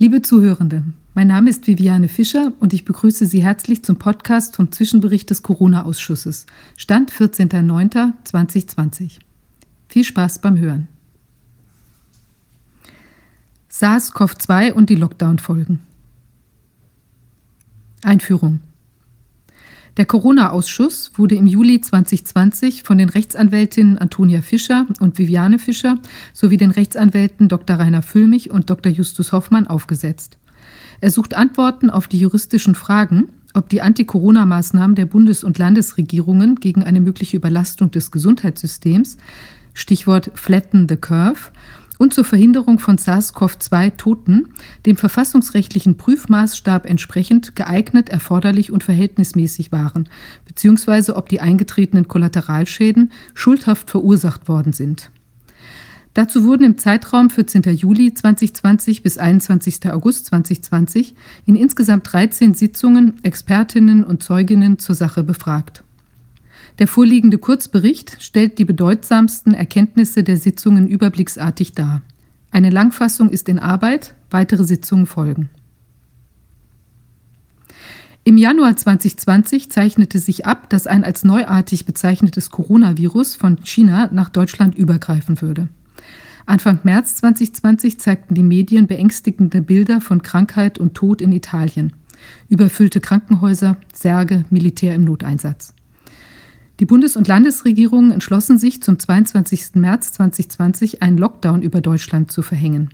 Liebe Zuhörende, mein Name ist Viviane Fischer und ich begrüße Sie herzlich zum Podcast vom Zwischenbericht des Corona-Ausschusses. Stand 14.09.2020. Viel Spaß beim Hören. SARS-CoV-2 und die Lockdown-Folgen. Einführung. Der Corona-Ausschuss wurde im Juli 2020 von den Rechtsanwältinnen Antonia Fischer und Viviane Fischer sowie den Rechtsanwälten Dr. Rainer Füllmich und Dr. Justus Hoffmann aufgesetzt. Er sucht Antworten auf die juristischen Fragen, ob die Anti-Corona-Maßnahmen der Bundes- und Landesregierungen gegen eine mögliche Überlastung des Gesundheitssystems, Stichwort Flatten the Curve, und zur Verhinderung von SARS-CoV-2-Toten dem verfassungsrechtlichen Prüfmaßstab entsprechend geeignet, erforderlich und verhältnismäßig waren, beziehungsweise ob die eingetretenen Kollateralschäden schuldhaft verursacht worden sind. Dazu wurden im Zeitraum 14. Juli 2020 bis 21. August 2020 in insgesamt 13 Sitzungen Expertinnen und Zeuginnen zur Sache befragt. Der vorliegende Kurzbericht stellt die bedeutsamsten Erkenntnisse der Sitzungen überblicksartig dar. Eine Langfassung ist in Arbeit, weitere Sitzungen folgen. Im Januar 2020 zeichnete sich ab, dass ein als neuartig bezeichnetes Coronavirus von China nach Deutschland übergreifen würde. Anfang März 2020 zeigten die Medien beängstigende Bilder von Krankheit und Tod in Italien. Überfüllte Krankenhäuser, Särge, Militär im Noteinsatz. Die Bundes- und Landesregierungen entschlossen sich, zum 22. März 2020 einen Lockdown über Deutschland zu verhängen,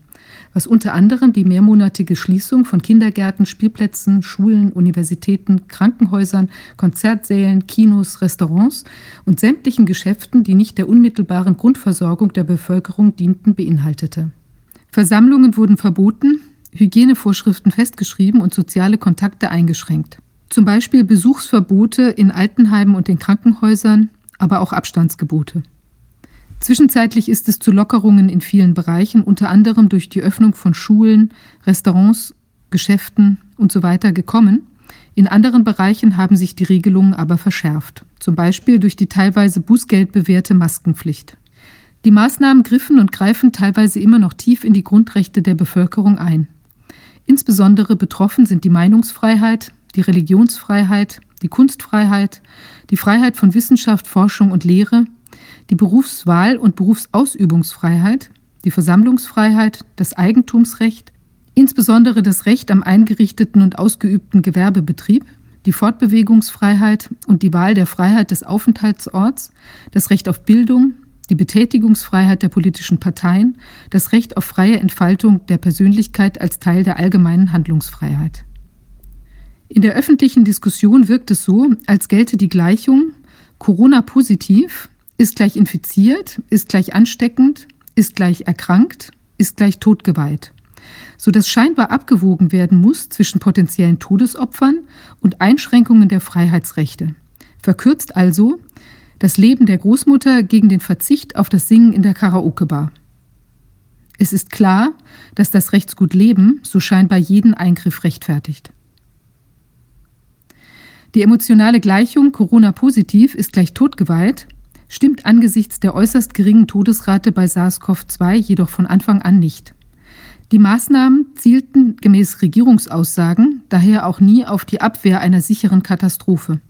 was unter anderem die mehrmonatige Schließung von Kindergärten, Spielplätzen, Schulen, Universitäten, Krankenhäusern, Konzertsälen, Kinos, Restaurants und sämtlichen Geschäften, die nicht der unmittelbaren Grundversorgung der Bevölkerung dienten, beinhaltete. Versammlungen wurden verboten, Hygienevorschriften festgeschrieben und soziale Kontakte eingeschränkt. Zum Beispiel Besuchsverbote in Altenheimen und den Krankenhäusern, aber auch Abstandsgebote. Zwischenzeitlich ist es zu Lockerungen in vielen Bereichen, unter anderem durch die Öffnung von Schulen, Restaurants, Geschäften und so weiter gekommen. In anderen Bereichen haben sich die Regelungen aber verschärft, zum Beispiel durch die teilweise bußgeldbewährte Maskenpflicht. Die Maßnahmen griffen und greifen teilweise immer noch tief in die Grundrechte der Bevölkerung ein. Insbesondere betroffen sind die Meinungsfreiheit, die Religionsfreiheit, die Kunstfreiheit, die Freiheit von Wissenschaft, Forschung und Lehre, die Berufswahl und Berufsausübungsfreiheit, die Versammlungsfreiheit, das Eigentumsrecht, insbesondere das Recht am eingerichteten und ausgeübten Gewerbebetrieb, die Fortbewegungsfreiheit und die Wahl der Freiheit des Aufenthaltsorts, das Recht auf Bildung, die Betätigungsfreiheit der politischen Parteien, das Recht auf freie Entfaltung der Persönlichkeit als Teil der allgemeinen Handlungsfreiheit. In der öffentlichen Diskussion wirkt es so, als gelte die Gleichung Corona-positiv ist gleich infiziert, ist gleich ansteckend, ist gleich erkrankt, ist gleich totgeweiht, sodass scheinbar abgewogen werden muss zwischen potenziellen Todesopfern und Einschränkungen der Freiheitsrechte. Verkürzt also das Leben der Großmutter gegen den Verzicht auf das Singen in der Karaoke-Bar. Es ist klar, dass das Rechtsgut Leben so scheinbar jeden Eingriff rechtfertigt. Die emotionale Gleichung Corona positiv ist gleich totgeweiht, stimmt angesichts der äußerst geringen Todesrate bei SARS-CoV-2 jedoch von Anfang an nicht. Die Maßnahmen zielten gemäß Regierungsaussagen daher auch nie auf die Abwehr einer sicheren Katastrophe,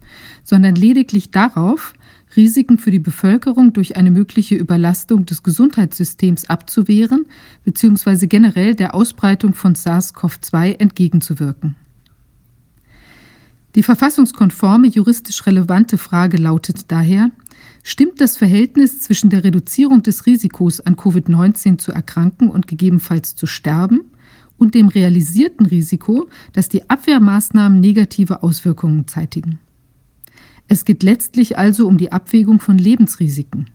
sondern lediglich darauf, Risiken für die Bevölkerung durch eine mögliche Überlastung des Gesundheitssystems abzuwehren bzw. generell der Ausbreitung von SARS-CoV-2 entgegenzuwirken. Die verfassungskonforme, juristisch relevante Frage lautet daher, stimmt das Verhältnis zwischen der Reduzierung des Risikos an Covid-19 zu erkranken und gegebenenfalls zu sterben und dem realisierten Risiko, dass die Abwehrmaßnahmen negative Auswirkungen zeitigen? Es geht letztlich also um die Abwägung von Lebensrisiken.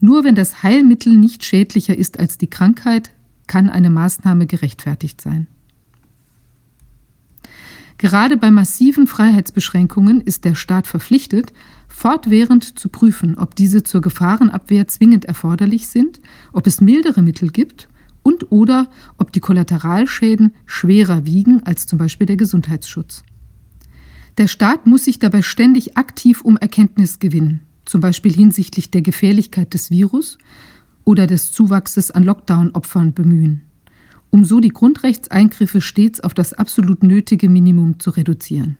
Nur wenn das Heilmittel nicht schädlicher ist als die Krankheit, kann eine Maßnahme gerechtfertigt sein. Gerade bei massiven Freiheitsbeschränkungen ist der Staat verpflichtet, fortwährend zu prüfen, ob diese zur Gefahrenabwehr zwingend erforderlich sind, ob es mildere Mittel gibt und oder ob die Kollateralschäden schwerer wiegen als zum Beispiel der Gesundheitsschutz. Der Staat muss sich dabei ständig aktiv um Erkenntnis gewinnen, zum Beispiel hinsichtlich der Gefährlichkeit des Virus oder des Zuwachses an Lockdown-Opfern bemühen um so die Grundrechtseingriffe stets auf das absolut nötige Minimum zu reduzieren.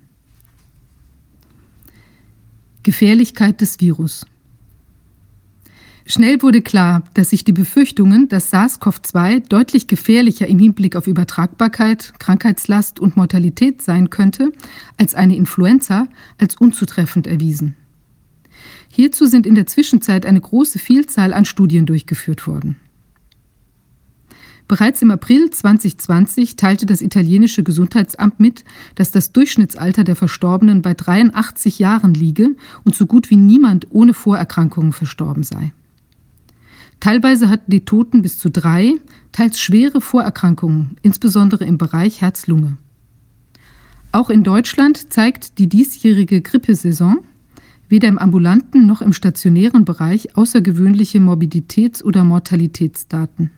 Gefährlichkeit des Virus. Schnell wurde klar, dass sich die Befürchtungen, dass SARS-CoV-2 deutlich gefährlicher im Hinblick auf Übertragbarkeit, Krankheitslast und Mortalität sein könnte als eine Influenza, als unzutreffend erwiesen. Hierzu sind in der Zwischenzeit eine große Vielzahl an Studien durchgeführt worden. Bereits im April 2020 teilte das italienische Gesundheitsamt mit, dass das Durchschnittsalter der Verstorbenen bei 83 Jahren liege und so gut wie niemand ohne Vorerkrankungen verstorben sei. Teilweise hatten die Toten bis zu drei, teils schwere Vorerkrankungen, insbesondere im Bereich Herz-Lunge. Auch in Deutschland zeigt die diesjährige Grippesaison weder im ambulanten noch im stationären Bereich außergewöhnliche Morbiditäts- oder Mortalitätsdaten.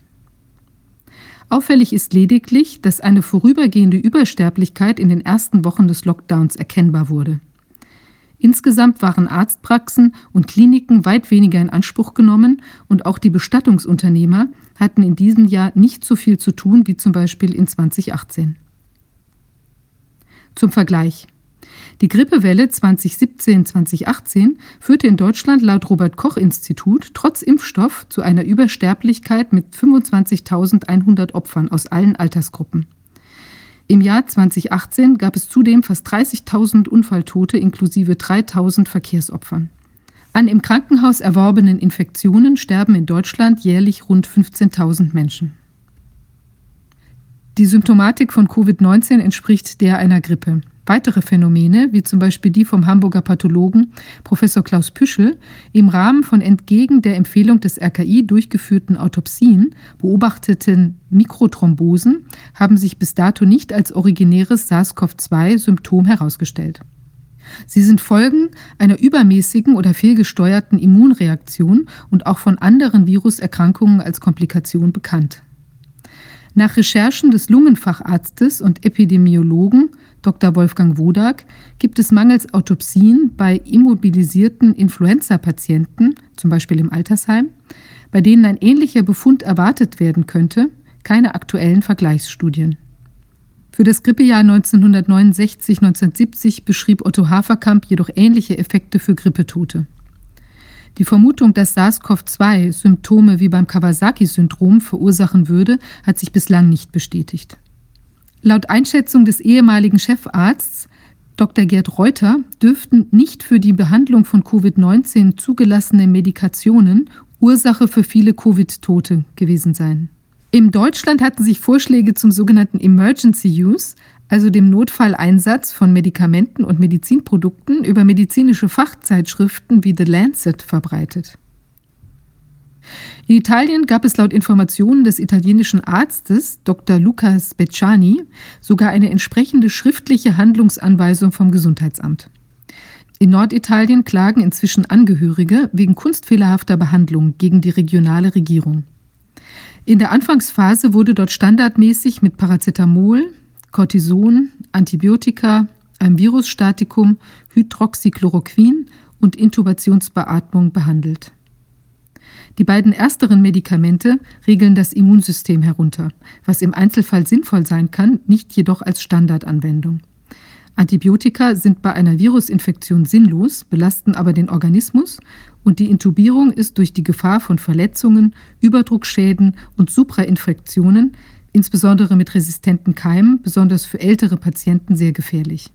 Auffällig ist lediglich, dass eine vorübergehende Übersterblichkeit in den ersten Wochen des Lockdowns erkennbar wurde. Insgesamt waren Arztpraxen und Kliniken weit weniger in Anspruch genommen und auch die Bestattungsunternehmer hatten in diesem Jahr nicht so viel zu tun wie zum Beispiel in 2018. Zum Vergleich. Die Grippewelle 2017-2018 führte in Deutschland laut Robert Koch Institut trotz Impfstoff zu einer Übersterblichkeit mit 25.100 Opfern aus allen Altersgruppen. Im Jahr 2018 gab es zudem fast 30.000 Unfalltote inklusive 3.000 Verkehrsopfern. An im Krankenhaus erworbenen Infektionen sterben in Deutschland jährlich rund 15.000 Menschen. Die Symptomatik von Covid-19 entspricht der einer Grippe. Weitere Phänomene, wie zum Beispiel die vom Hamburger Pathologen Professor Klaus Püschel, im Rahmen von entgegen der Empfehlung des RKI durchgeführten Autopsien beobachteten Mikrothrombosen, haben sich bis dato nicht als originäres SARS-CoV-2-Symptom herausgestellt. Sie sind Folgen einer übermäßigen oder fehlgesteuerten Immunreaktion und auch von anderen Viruserkrankungen als Komplikation bekannt. Nach Recherchen des Lungenfacharztes und Epidemiologen Dr. Wolfgang Wodak gibt es mangels Autopsien bei immobilisierten Influenza-Patienten, zum Beispiel im Altersheim, bei denen ein ähnlicher Befund erwartet werden könnte, keine aktuellen Vergleichsstudien. Für das Grippejahr 1969-1970 beschrieb Otto Haferkamp jedoch ähnliche Effekte für Grippetote. Die Vermutung, dass SARS-CoV-2 Symptome wie beim Kawasaki-Syndrom verursachen würde, hat sich bislang nicht bestätigt. Laut Einschätzung des ehemaligen Chefarzts Dr. Gerd Reuter dürften nicht für die Behandlung von Covid-19 zugelassene Medikationen Ursache für viele Covid-Tote gewesen sein. In Deutschland hatten sich Vorschläge zum sogenannten Emergency Use, also dem Notfalleinsatz von Medikamenten und Medizinprodukten über medizinische Fachzeitschriften wie The Lancet verbreitet. In Italien gab es laut Informationen des italienischen Arztes Dr. Luca Speciani sogar eine entsprechende schriftliche Handlungsanweisung vom Gesundheitsamt. In Norditalien klagen inzwischen Angehörige wegen kunstfehlerhafter Behandlung gegen die regionale Regierung. In der Anfangsphase wurde dort standardmäßig mit Paracetamol, Cortison, Antibiotika, einem Virusstatikum, Hydroxychloroquin und Intubationsbeatmung behandelt. Die beiden ersteren Medikamente regeln das Immunsystem herunter, was im Einzelfall sinnvoll sein kann, nicht jedoch als Standardanwendung. Antibiotika sind bei einer Virusinfektion sinnlos, belasten aber den Organismus und die Intubierung ist durch die Gefahr von Verletzungen, Überdruckschäden und Suprainfektionen, insbesondere mit resistenten Keimen, besonders für ältere Patienten sehr gefährlich.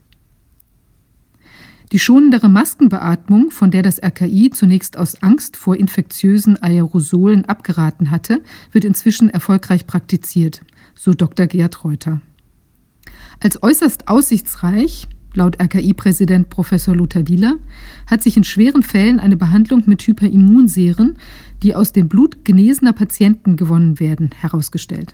Die schonendere Maskenbeatmung, von der das RKI zunächst aus Angst vor infektiösen Aerosolen abgeraten hatte, wird inzwischen erfolgreich praktiziert, so Dr. Gerd Reuter. Als äußerst aussichtsreich, laut RKI-Präsident Professor Lothar Wieler, hat sich in schweren Fällen eine Behandlung mit Hyperimmunseren, die aus dem Blut genesener Patienten gewonnen werden, herausgestellt.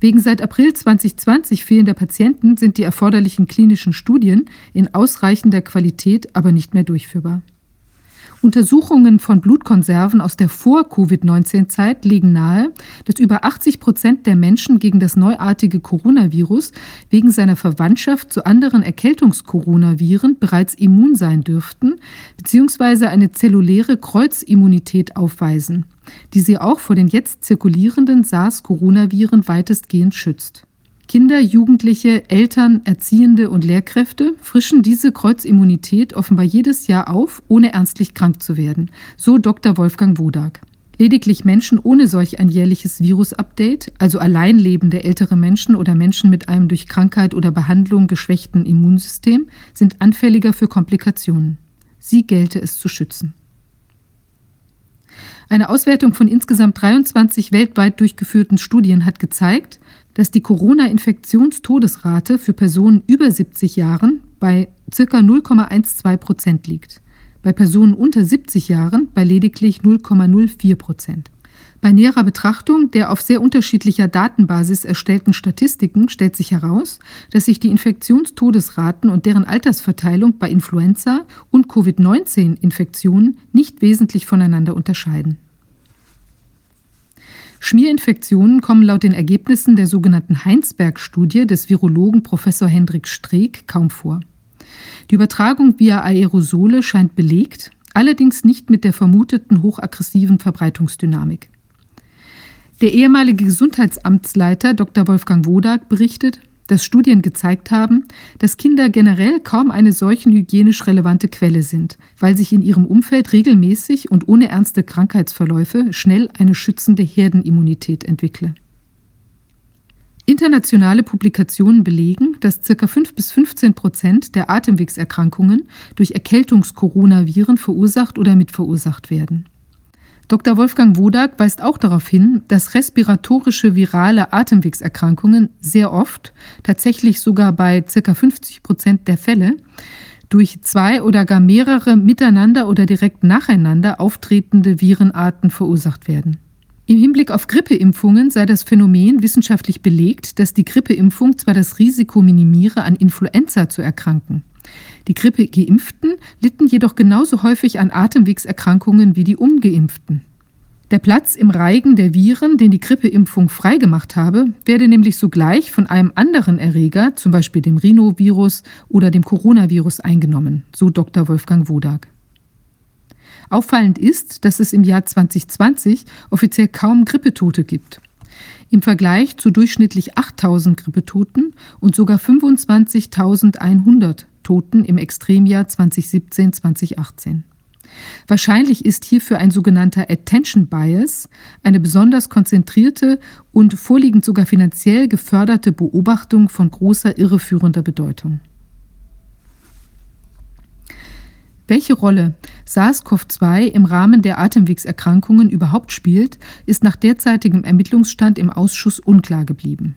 Wegen seit April 2020 fehlender Patienten sind die erforderlichen klinischen Studien in ausreichender Qualität aber nicht mehr durchführbar. Untersuchungen von Blutkonserven aus der Vor-Covid-19-Zeit legen nahe, dass über 80 Prozent der Menschen gegen das neuartige Coronavirus wegen seiner Verwandtschaft zu anderen Erkältungskoronaviren bereits immun sein dürften bzw. eine zelluläre Kreuzimmunität aufweisen, die sie auch vor den jetzt zirkulierenden SARS-Coronaviren weitestgehend schützt. Kinder, Jugendliche, Eltern, Erziehende und Lehrkräfte frischen diese Kreuzimmunität offenbar jedes Jahr auf, ohne ernstlich krank zu werden, so Dr. Wolfgang Wodak. Lediglich Menschen ohne solch ein jährliches Virus-Update, also alleinlebende ältere Menschen oder Menschen mit einem durch Krankheit oder Behandlung geschwächten Immunsystem, sind anfälliger für Komplikationen. Sie gelte es zu schützen. Eine Auswertung von insgesamt 23 weltweit durchgeführten Studien hat gezeigt, dass die Corona-Infektionstodesrate für Personen über 70 Jahren bei ca. 0,12 Prozent liegt, bei Personen unter 70 Jahren bei lediglich 0,04 Prozent. Bei näherer Betrachtung der auf sehr unterschiedlicher Datenbasis erstellten Statistiken stellt sich heraus, dass sich die Infektionstodesraten und deren Altersverteilung bei Influenza und Covid-19-Infektionen nicht wesentlich voneinander unterscheiden. Schmierinfektionen kommen laut den Ergebnissen der sogenannten Heinsberg-Studie des Virologen Professor Hendrik Streeck kaum vor. Die Übertragung via Aerosole scheint belegt, allerdings nicht mit der vermuteten hochaggressiven Verbreitungsdynamik. Der ehemalige Gesundheitsamtsleiter Dr. Wolfgang Wodak berichtet, dass Studien gezeigt haben, dass Kinder generell kaum eine solchen hygienisch relevante Quelle sind, weil sich in ihrem Umfeld regelmäßig und ohne ernste Krankheitsverläufe schnell eine schützende Herdenimmunität entwickle. Internationale Publikationen belegen, dass ca. 5 bis 15 Prozent der Atemwegserkrankungen durch Erkältungskoronaviren verursacht oder mitverursacht werden. Dr. Wolfgang Wodak weist auch darauf hin, dass respiratorische virale Atemwegserkrankungen sehr oft, tatsächlich sogar bei ca. 50 Prozent der Fälle, durch zwei oder gar mehrere miteinander oder direkt nacheinander auftretende Virenarten verursacht werden. Im Hinblick auf Grippeimpfungen sei das Phänomen wissenschaftlich belegt, dass die Grippeimpfung zwar das Risiko minimiere, an Influenza zu erkranken. Die Grippe-Geimpften litten jedoch genauso häufig an Atemwegserkrankungen wie die Ungeimpften. Der Platz im Reigen der Viren, den die Grippeimpfung freigemacht habe, werde nämlich sogleich von einem anderen Erreger, zum Beispiel dem Rhinovirus oder dem Coronavirus, eingenommen, so Dr. Wolfgang Wodak. Auffallend ist, dass es im Jahr 2020 offiziell kaum Grippetote gibt. Im Vergleich zu durchschnittlich 8000 Grippetoten und sogar 25.100 Toten im Extremjahr 2017-2018. Wahrscheinlich ist hierfür ein sogenannter Attention Bias, eine besonders konzentrierte und vorliegend sogar finanziell geförderte Beobachtung von großer irreführender Bedeutung. Welche Rolle SARS-CoV-2 im Rahmen der Atemwegserkrankungen überhaupt spielt, ist nach derzeitigem Ermittlungsstand im Ausschuss unklar geblieben.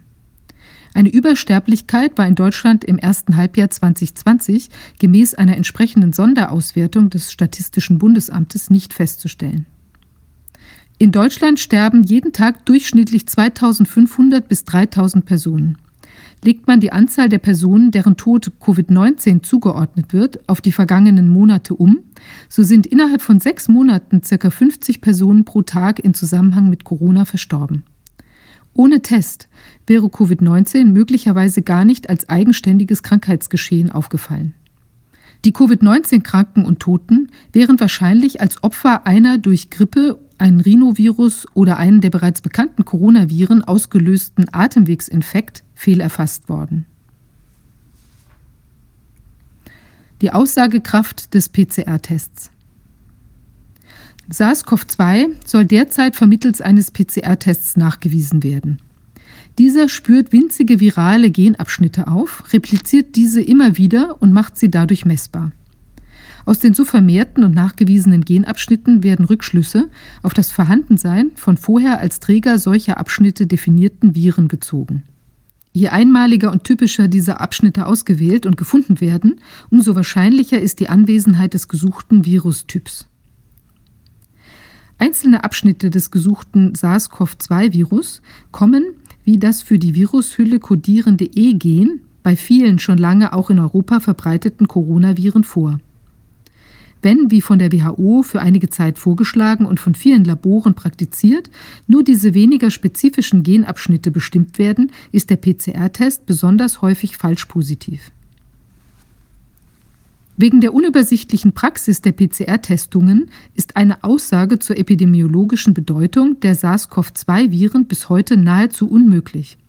Eine Übersterblichkeit war in Deutschland im ersten Halbjahr 2020 gemäß einer entsprechenden Sonderauswertung des Statistischen Bundesamtes nicht festzustellen. In Deutschland sterben jeden Tag durchschnittlich 2500 bis 3000 Personen. Legt man die Anzahl der Personen, deren Tod Covid-19 zugeordnet wird, auf die vergangenen Monate um, so sind innerhalb von sechs Monaten ca. 50 Personen pro Tag in Zusammenhang mit Corona verstorben. Ohne Test wäre Covid-19 möglicherweise gar nicht als eigenständiges Krankheitsgeschehen aufgefallen. Die Covid-19-Kranken und Toten wären wahrscheinlich als Opfer einer durch Grippe, einen Rhinovirus oder einen der bereits bekannten Coronaviren ausgelösten Atemwegsinfekt fehlerfasst worden. Die Aussagekraft des PCR-Tests. SARS-CoV-2 soll derzeit vermittels eines PCR-Tests nachgewiesen werden. Dieser spürt winzige virale Genabschnitte auf, repliziert diese immer wieder und macht sie dadurch messbar. Aus den so vermehrten und nachgewiesenen Genabschnitten werden Rückschlüsse auf das Vorhandensein von vorher als Träger solcher Abschnitte definierten Viren gezogen. Je einmaliger und typischer diese Abschnitte ausgewählt und gefunden werden, umso wahrscheinlicher ist die Anwesenheit des gesuchten Virustyps. Einzelne Abschnitte des gesuchten SARS-CoV-2-Virus kommen, wie das für die Virushülle kodierende E-Gen, bei vielen schon lange auch in Europa verbreiteten Coronaviren vor. wenn, wie von der WHO für einige Zeit vorgeschlagen und von vielen Laboren praktiziert, nur diese weniger spezifischen Genabschnitte bestimmt werden, ist der PCR-Test besonders häufig falsch positiv. Wegen der unübersichtlichen Praxis der PCR-Testungen ist eine Aussage zur epidemiologischen Bedeutung der SARS-CoV-2-Viren bis heute nahezu unmöglich.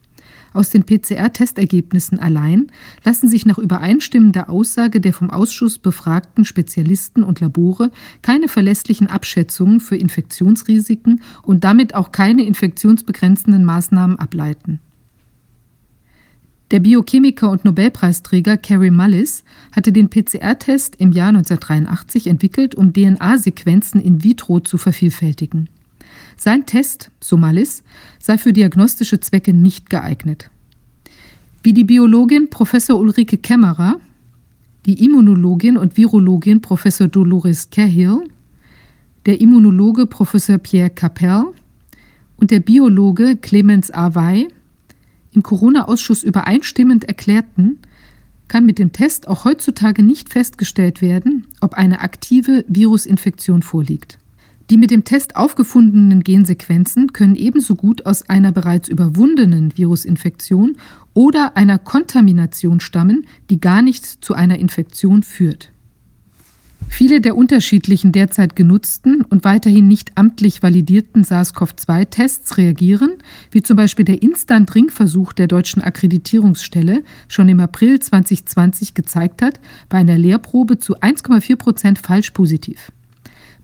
Aus den PCR-Testergebnissen allein lassen sich nach übereinstimmender Aussage der vom Ausschuss befragten Spezialisten und Labore keine verlässlichen Abschätzungen für Infektionsrisiken und damit auch keine infektionsbegrenzenden Maßnahmen ableiten. Der Biochemiker und Nobelpreisträger Carey Mullis hatte den PCR-Test im Jahr 1983 entwickelt, um DNA-Sequenzen in vitro zu vervielfältigen. Sein Test, Somalis, sei für diagnostische Zwecke nicht geeignet. Wie die Biologin Professor Ulrike Kämmerer, die Immunologin und Virologin Professor Dolores Cahill, der Immunologe Professor Pierre Capel und der Biologe Clemens Awey im Corona-Ausschuss übereinstimmend erklärten, kann mit dem Test auch heutzutage nicht festgestellt werden, ob eine aktive Virusinfektion vorliegt. Die mit dem Test aufgefundenen Gensequenzen können ebenso gut aus einer bereits überwundenen Virusinfektion oder einer Kontamination stammen, die gar nicht zu einer Infektion führt. Viele der unterschiedlichen derzeit genutzten und weiterhin nicht amtlich validierten SARS-CoV-2-Tests reagieren, wie zum Beispiel der Instant-Ring-Versuch der deutschen Akkreditierungsstelle schon im April 2020 gezeigt hat, bei einer Lehrprobe zu 1,4 Prozent falsch positiv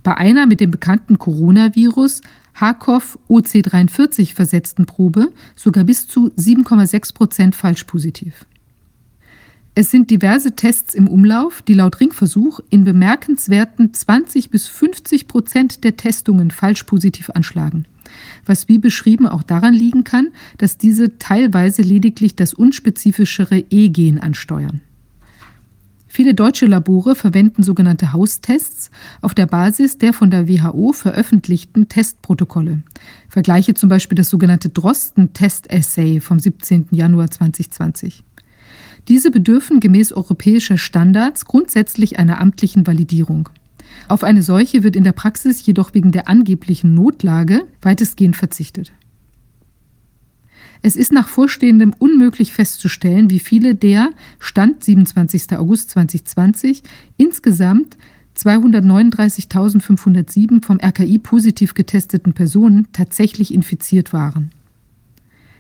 bei einer mit dem bekannten Coronavirus HCOV OC43 versetzten Probe sogar bis zu 7,6 Prozent falsch positiv. Es sind diverse Tests im Umlauf, die laut Ringversuch in bemerkenswerten 20 bis 50 Prozent der Testungen falsch positiv anschlagen. Was wie beschrieben auch daran liegen kann, dass diese teilweise lediglich das unspezifischere E-Gen ansteuern. Viele deutsche Labore verwenden sogenannte Haustests auf der Basis der von der WHO veröffentlichten Testprotokolle. Vergleiche zum Beispiel das sogenannte Drosten-Test-Essay vom 17. Januar 2020. Diese bedürfen gemäß europäischer Standards grundsätzlich einer amtlichen Validierung. Auf eine solche wird in der Praxis jedoch wegen der angeblichen Notlage weitestgehend verzichtet. Es ist nach Vorstehendem unmöglich festzustellen, wie viele der Stand 27. August 2020 insgesamt 239.507 vom RKI positiv getesteten Personen tatsächlich infiziert waren.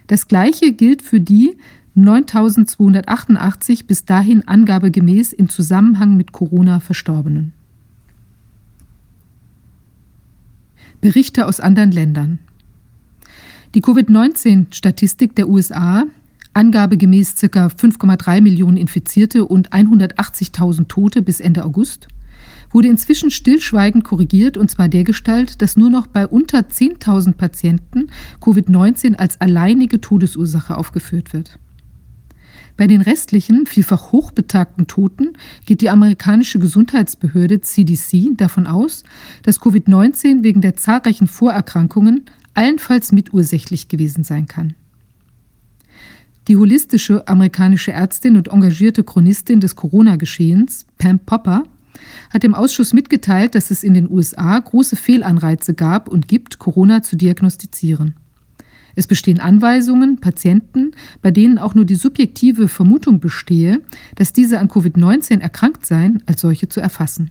Das gleiche gilt für die 9.288 bis dahin angabegemäß im Zusammenhang mit Corona Verstorbenen. Berichte aus anderen Ländern. Die Covid-19-Statistik der USA, angabegemäß ca. 5,3 Millionen Infizierte und 180.000 Tote bis Ende August, wurde inzwischen stillschweigend korrigiert und zwar dergestalt, dass nur noch bei unter 10.000 Patienten Covid-19 als alleinige Todesursache aufgeführt wird. Bei den restlichen, vielfach hochbetagten Toten geht die amerikanische Gesundheitsbehörde CDC davon aus, dass Covid-19 wegen der zahlreichen Vorerkrankungen allenfalls mitursächlich gewesen sein kann. Die holistische amerikanische Ärztin und engagierte Chronistin des Corona-Geschehens, Pam Popper, hat dem Ausschuss mitgeteilt, dass es in den USA große Fehlanreize gab und gibt, Corona zu diagnostizieren. Es bestehen Anweisungen, Patienten, bei denen auch nur die subjektive Vermutung bestehe, dass diese an Covid-19 erkrankt seien, als solche zu erfassen.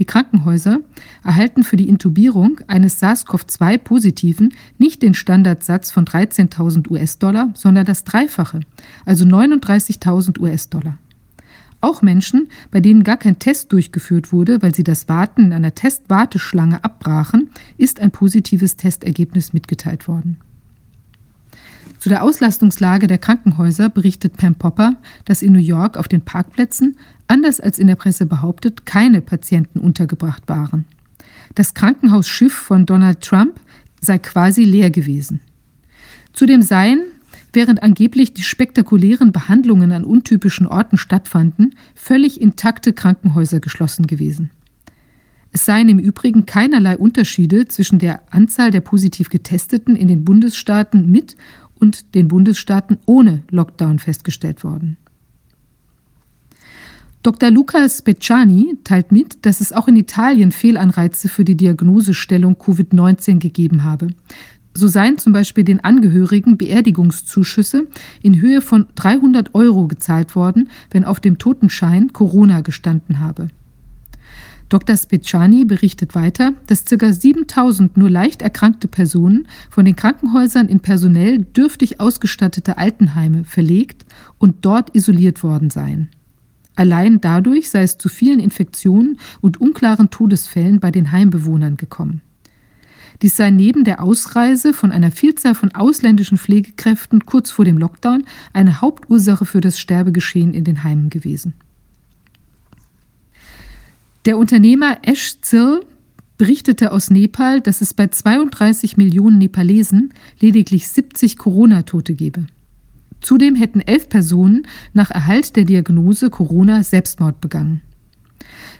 Die Krankenhäuser erhalten für die Intubierung eines SARS-CoV-2-Positiven nicht den Standardsatz von 13.000 US-Dollar, sondern das Dreifache, also 39.000 US-Dollar. Auch Menschen, bei denen gar kein Test durchgeführt wurde, weil sie das Warten in einer Testwarteschlange abbrachen, ist ein positives Testergebnis mitgeteilt worden. Zu der Auslastungslage der Krankenhäuser berichtet Pam Popper, dass in New York auf den Parkplätzen, anders als in der Presse behauptet, keine Patienten untergebracht waren. Das Krankenhausschiff von Donald Trump sei quasi leer gewesen. Zudem seien, während angeblich die spektakulären Behandlungen an untypischen Orten stattfanden, völlig intakte Krankenhäuser geschlossen gewesen. Es seien im Übrigen keinerlei Unterschiede zwischen der Anzahl der positiv Getesteten in den Bundesstaaten mit und den Bundesstaaten ohne Lockdown festgestellt worden. Dr. Luca Speciani teilt mit, dass es auch in Italien Fehlanreize für die Diagnosestellung Covid-19 gegeben habe. So seien zum Beispiel den Angehörigen Beerdigungszuschüsse in Höhe von 300 Euro gezahlt worden, wenn auf dem Totenschein Corona gestanden habe. Dr. Speciani berichtet weiter, dass ca. 7000 nur leicht erkrankte Personen von den Krankenhäusern in personell dürftig ausgestattete Altenheime verlegt und dort isoliert worden seien. Allein dadurch sei es zu vielen Infektionen und unklaren Todesfällen bei den Heimbewohnern gekommen. Dies sei neben der Ausreise von einer Vielzahl von ausländischen Pflegekräften kurz vor dem Lockdown eine Hauptursache für das Sterbegeschehen in den Heimen gewesen. Der Unternehmer Ash Zil berichtete aus Nepal, dass es bei 32 Millionen Nepalesen lediglich 70 Corona-Tote gebe. Zudem hätten elf Personen nach Erhalt der Diagnose Corona Selbstmord begangen.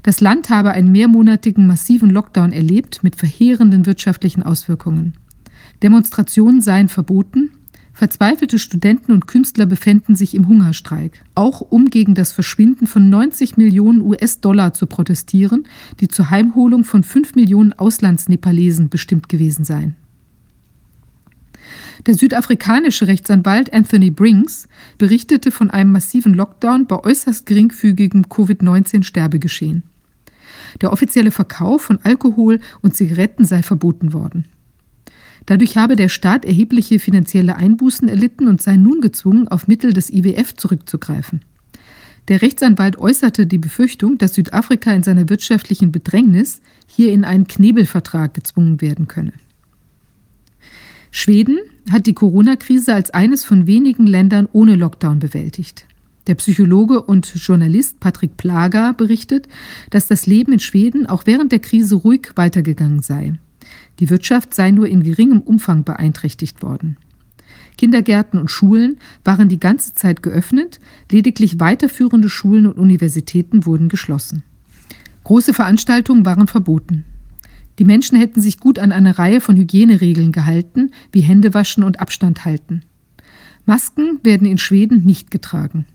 Das Land habe einen mehrmonatigen massiven Lockdown erlebt mit verheerenden wirtschaftlichen Auswirkungen. Demonstrationen seien verboten, verzweifelte Studenten und Künstler befänden sich im Hungerstreik, auch um gegen das Verschwinden von 90 Millionen US-Dollar zu protestieren, die zur Heimholung von 5 Millionen Auslandsnepalesen bestimmt gewesen seien. Der südafrikanische Rechtsanwalt Anthony Brinks berichtete von einem massiven Lockdown bei äußerst geringfügigem Covid-19-Sterbegeschehen. Der offizielle Verkauf von Alkohol und Zigaretten sei verboten worden. Dadurch habe der Staat erhebliche finanzielle Einbußen erlitten und sei nun gezwungen, auf Mittel des IWF zurückzugreifen. Der Rechtsanwalt äußerte die Befürchtung, dass Südafrika in seiner wirtschaftlichen Bedrängnis hier in einen Knebelvertrag gezwungen werden könne. Schweden hat die Corona-Krise als eines von wenigen Ländern ohne Lockdown bewältigt. Der Psychologe und Journalist Patrick Plager berichtet, dass das Leben in Schweden auch während der Krise ruhig weitergegangen sei. Die Wirtschaft sei nur in geringem Umfang beeinträchtigt worden. Kindergärten und Schulen waren die ganze Zeit geöffnet, lediglich weiterführende Schulen und Universitäten wurden geschlossen. Große Veranstaltungen waren verboten. Die Menschen hätten sich gut an eine Reihe von Hygieneregeln gehalten, wie Händewaschen und Abstand halten. Masken werden in Schweden nicht getragen.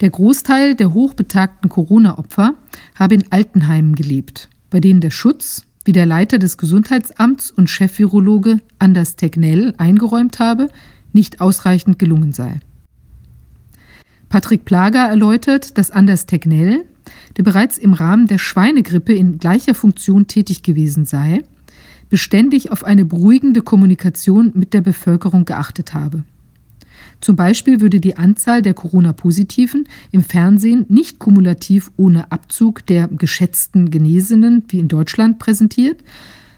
Der Großteil der hochbetagten Corona-Opfer habe in Altenheimen gelebt, bei denen der Schutz, wie der Leiter des Gesundheitsamts und Chefvirologe Anders Tegnell eingeräumt habe, nicht ausreichend gelungen sei. Patrick Plager erläutert, dass Anders Tegnell, der bereits im Rahmen der Schweinegrippe in gleicher Funktion tätig gewesen sei, beständig auf eine beruhigende Kommunikation mit der Bevölkerung geachtet habe. Zum Beispiel würde die Anzahl der Corona-Positiven im Fernsehen nicht kumulativ ohne Abzug der geschätzten Genesenen wie in Deutschland präsentiert,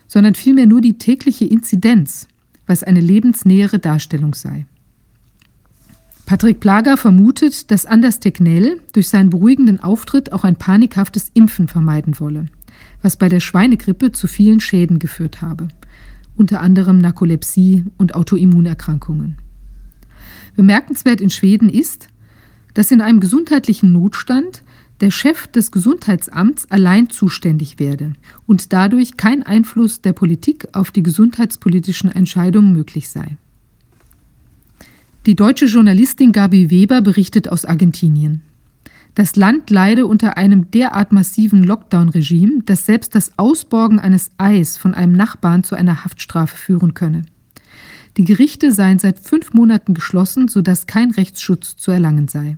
sondern vielmehr nur die tägliche Inzidenz, was eine lebensnähere Darstellung sei. Patrick Plager vermutet, dass Anders Tegnell durch seinen beruhigenden Auftritt auch ein panikhaftes Impfen vermeiden wolle, was bei der Schweinegrippe zu vielen Schäden geführt habe, unter anderem Narkolepsie und Autoimmunerkrankungen. Bemerkenswert in Schweden ist, dass in einem gesundheitlichen Notstand der Chef des Gesundheitsamts allein zuständig werde und dadurch kein Einfluss der Politik auf die gesundheitspolitischen Entscheidungen möglich sei. Die deutsche Journalistin Gabi Weber berichtet aus Argentinien. Das Land leide unter einem derart massiven Lockdown-Regime, dass selbst das Ausborgen eines Eis von einem Nachbarn zu einer Haftstrafe führen könne. Die Gerichte seien seit fünf Monaten geschlossen, sodass kein Rechtsschutz zu erlangen sei.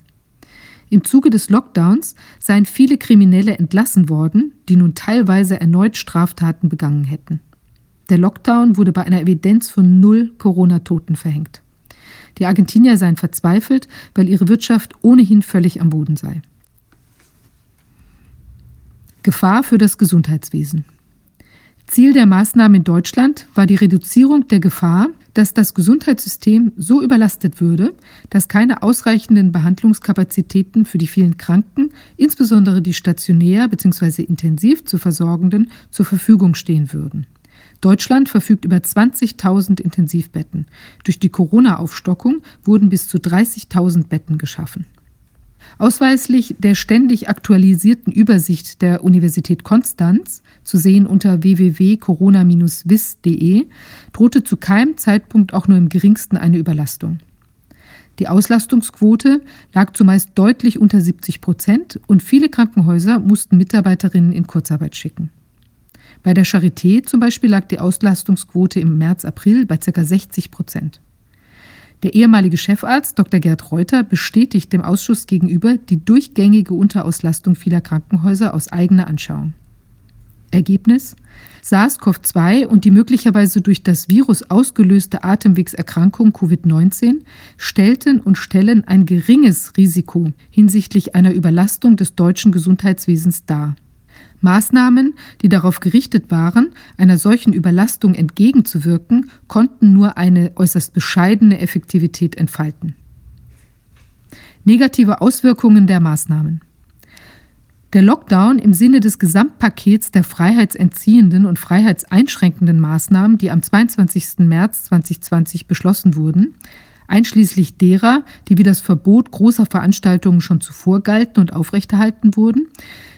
Im Zuge des Lockdowns seien viele Kriminelle entlassen worden, die nun teilweise erneut Straftaten begangen hätten. Der Lockdown wurde bei einer Evidenz von null Corona-Toten verhängt. Die Argentinier seien verzweifelt, weil ihre Wirtschaft ohnehin völlig am Boden sei. Gefahr für das Gesundheitswesen. Ziel der Maßnahmen in Deutschland war die Reduzierung der Gefahr, dass das Gesundheitssystem so überlastet würde, dass keine ausreichenden Behandlungskapazitäten für die vielen Kranken, insbesondere die stationär bzw. intensiv zu Versorgenden, zur Verfügung stehen würden. Deutschland verfügt über 20.000 Intensivbetten. Durch die Corona-Aufstockung wurden bis zu 30.000 Betten geschaffen. Ausweislich der ständig aktualisierten Übersicht der Universität Konstanz, zu sehen unter www.corona-vis.de, drohte zu keinem Zeitpunkt auch nur im geringsten eine Überlastung. Die Auslastungsquote lag zumeist deutlich unter 70 Prozent und viele Krankenhäuser mussten Mitarbeiterinnen in Kurzarbeit schicken. Bei der Charité zum Beispiel lag die Auslastungsquote im März, April bei ca. 60 Prozent. Der ehemalige Chefarzt Dr. Gerd Reuter bestätigt dem Ausschuss gegenüber die durchgängige Unterauslastung vieler Krankenhäuser aus eigener Anschauung. Ergebnis? SARS-CoV-2 und die möglicherweise durch das Virus ausgelöste Atemwegserkrankung Covid-19 stellten und stellen ein geringes Risiko hinsichtlich einer Überlastung des deutschen Gesundheitswesens dar. Maßnahmen, die darauf gerichtet waren, einer solchen Überlastung entgegenzuwirken, konnten nur eine äußerst bescheidene Effektivität entfalten. Negative Auswirkungen der Maßnahmen. Der Lockdown im Sinne des Gesamtpakets der freiheitsentziehenden und freiheitseinschränkenden Maßnahmen, die am 22. März 2020 beschlossen wurden, einschließlich derer, die wie das Verbot großer Veranstaltungen schon zuvor galten und aufrechterhalten wurden,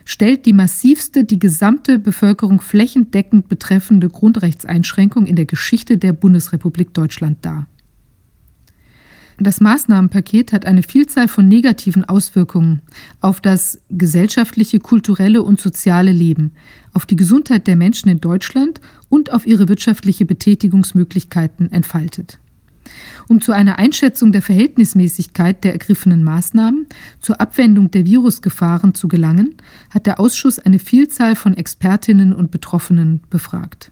stellt die massivste, die gesamte Bevölkerung flächendeckend betreffende Grundrechtseinschränkung in der Geschichte der Bundesrepublik Deutschland dar. Das Maßnahmenpaket hat eine Vielzahl von negativen Auswirkungen auf das gesellschaftliche, kulturelle und soziale Leben, auf die Gesundheit der Menschen in Deutschland und auf ihre wirtschaftliche Betätigungsmöglichkeiten entfaltet. Um zu einer Einschätzung der Verhältnismäßigkeit der ergriffenen Maßnahmen zur Abwendung der Virusgefahren zu gelangen, hat der Ausschuss eine Vielzahl von Expertinnen und Betroffenen befragt.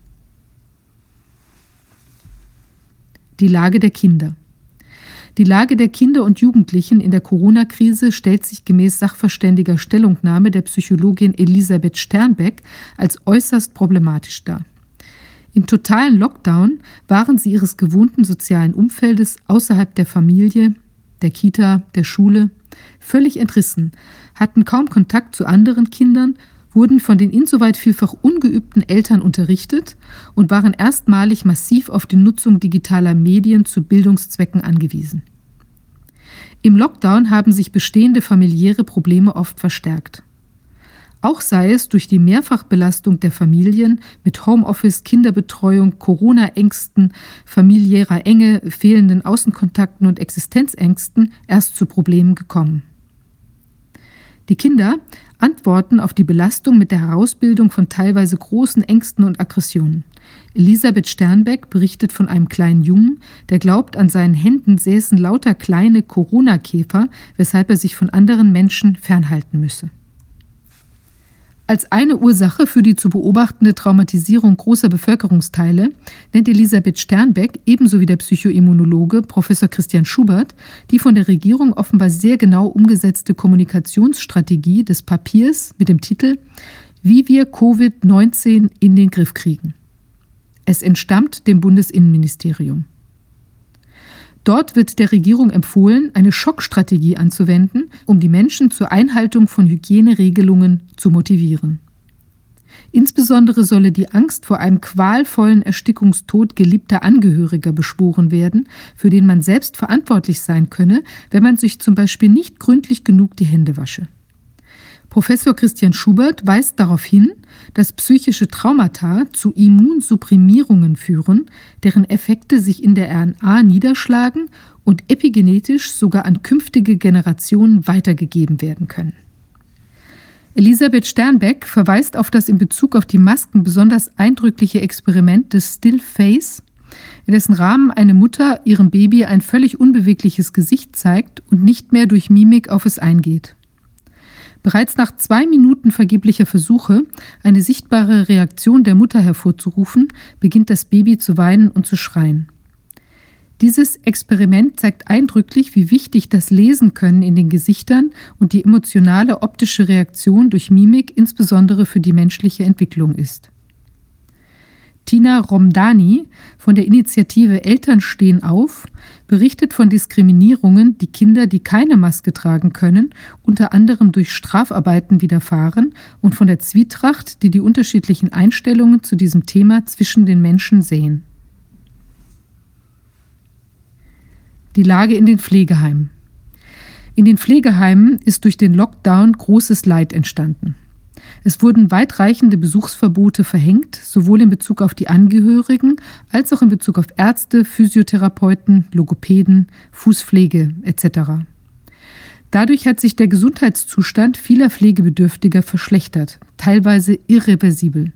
Die Lage der Kinder. Die Lage der Kinder und Jugendlichen in der Corona-Krise stellt sich gemäß sachverständiger Stellungnahme der Psychologin Elisabeth Sternbeck als äußerst problematisch dar. Im totalen Lockdown waren sie ihres gewohnten sozialen Umfeldes außerhalb der Familie, der Kita, der Schule völlig entrissen, hatten kaum Kontakt zu anderen Kindern, wurden von den insoweit vielfach ungeübten Eltern unterrichtet und waren erstmalig massiv auf die Nutzung digitaler Medien zu Bildungszwecken angewiesen. Im Lockdown haben sich bestehende familiäre Probleme oft verstärkt. Auch sei es durch die Mehrfachbelastung der Familien mit Homeoffice, Kinderbetreuung, Corona-Ängsten, familiärer Enge, fehlenden Außenkontakten und Existenzängsten erst zu Problemen gekommen. Die Kinder Antworten auf die Belastung mit der Herausbildung von teilweise großen Ängsten und Aggressionen. Elisabeth Sternbeck berichtet von einem kleinen Jungen, der glaubt, an seinen Händen säßen lauter kleine Corona-Käfer, weshalb er sich von anderen Menschen fernhalten müsse. Als eine Ursache für die zu beobachtende Traumatisierung großer Bevölkerungsteile nennt Elisabeth Sternbeck ebenso wie der Psychoimmunologe Professor Christian Schubert die von der Regierung offenbar sehr genau umgesetzte Kommunikationsstrategie des Papiers mit dem Titel Wie wir Covid-19 in den Griff kriegen. Es entstammt dem Bundesinnenministerium. Dort wird der Regierung empfohlen, eine Schockstrategie anzuwenden, um die Menschen zur Einhaltung von Hygieneregelungen zu motivieren. Insbesondere solle die Angst vor einem qualvollen Erstickungstod geliebter Angehöriger beschworen werden, für den man selbst verantwortlich sein könne, wenn man sich zum Beispiel nicht gründlich genug die Hände wasche. Professor Christian Schubert weist darauf hin, dass psychische Traumata zu Immunsupprimierungen führen, deren Effekte sich in der RNA niederschlagen und epigenetisch sogar an künftige Generationen weitergegeben werden können. Elisabeth Sternbeck verweist auf das in Bezug auf die Masken besonders eindrückliche Experiment des Still Face, in dessen Rahmen eine Mutter ihrem Baby ein völlig unbewegliches Gesicht zeigt und nicht mehr durch Mimik auf es eingeht. Bereits nach zwei Minuten vergeblicher Versuche, eine sichtbare Reaktion der Mutter hervorzurufen, beginnt das Baby zu weinen und zu schreien. Dieses Experiment zeigt eindrücklich, wie wichtig das Lesen können in den Gesichtern und die emotionale optische Reaktion durch Mimik insbesondere für die menschliche Entwicklung ist. Tina Romdani von der Initiative Eltern stehen auf berichtet von Diskriminierungen, die Kinder, die keine Maske tragen können, unter anderem durch Strafarbeiten widerfahren und von der Zwietracht, die die unterschiedlichen Einstellungen zu diesem Thema zwischen den Menschen sehen. Die Lage in den Pflegeheimen. In den Pflegeheimen ist durch den Lockdown großes Leid entstanden. Es wurden weitreichende Besuchsverbote verhängt, sowohl in Bezug auf die Angehörigen als auch in Bezug auf Ärzte, Physiotherapeuten, Logopäden, Fußpflege etc. Dadurch hat sich der Gesundheitszustand vieler Pflegebedürftiger verschlechtert, teilweise irreversibel.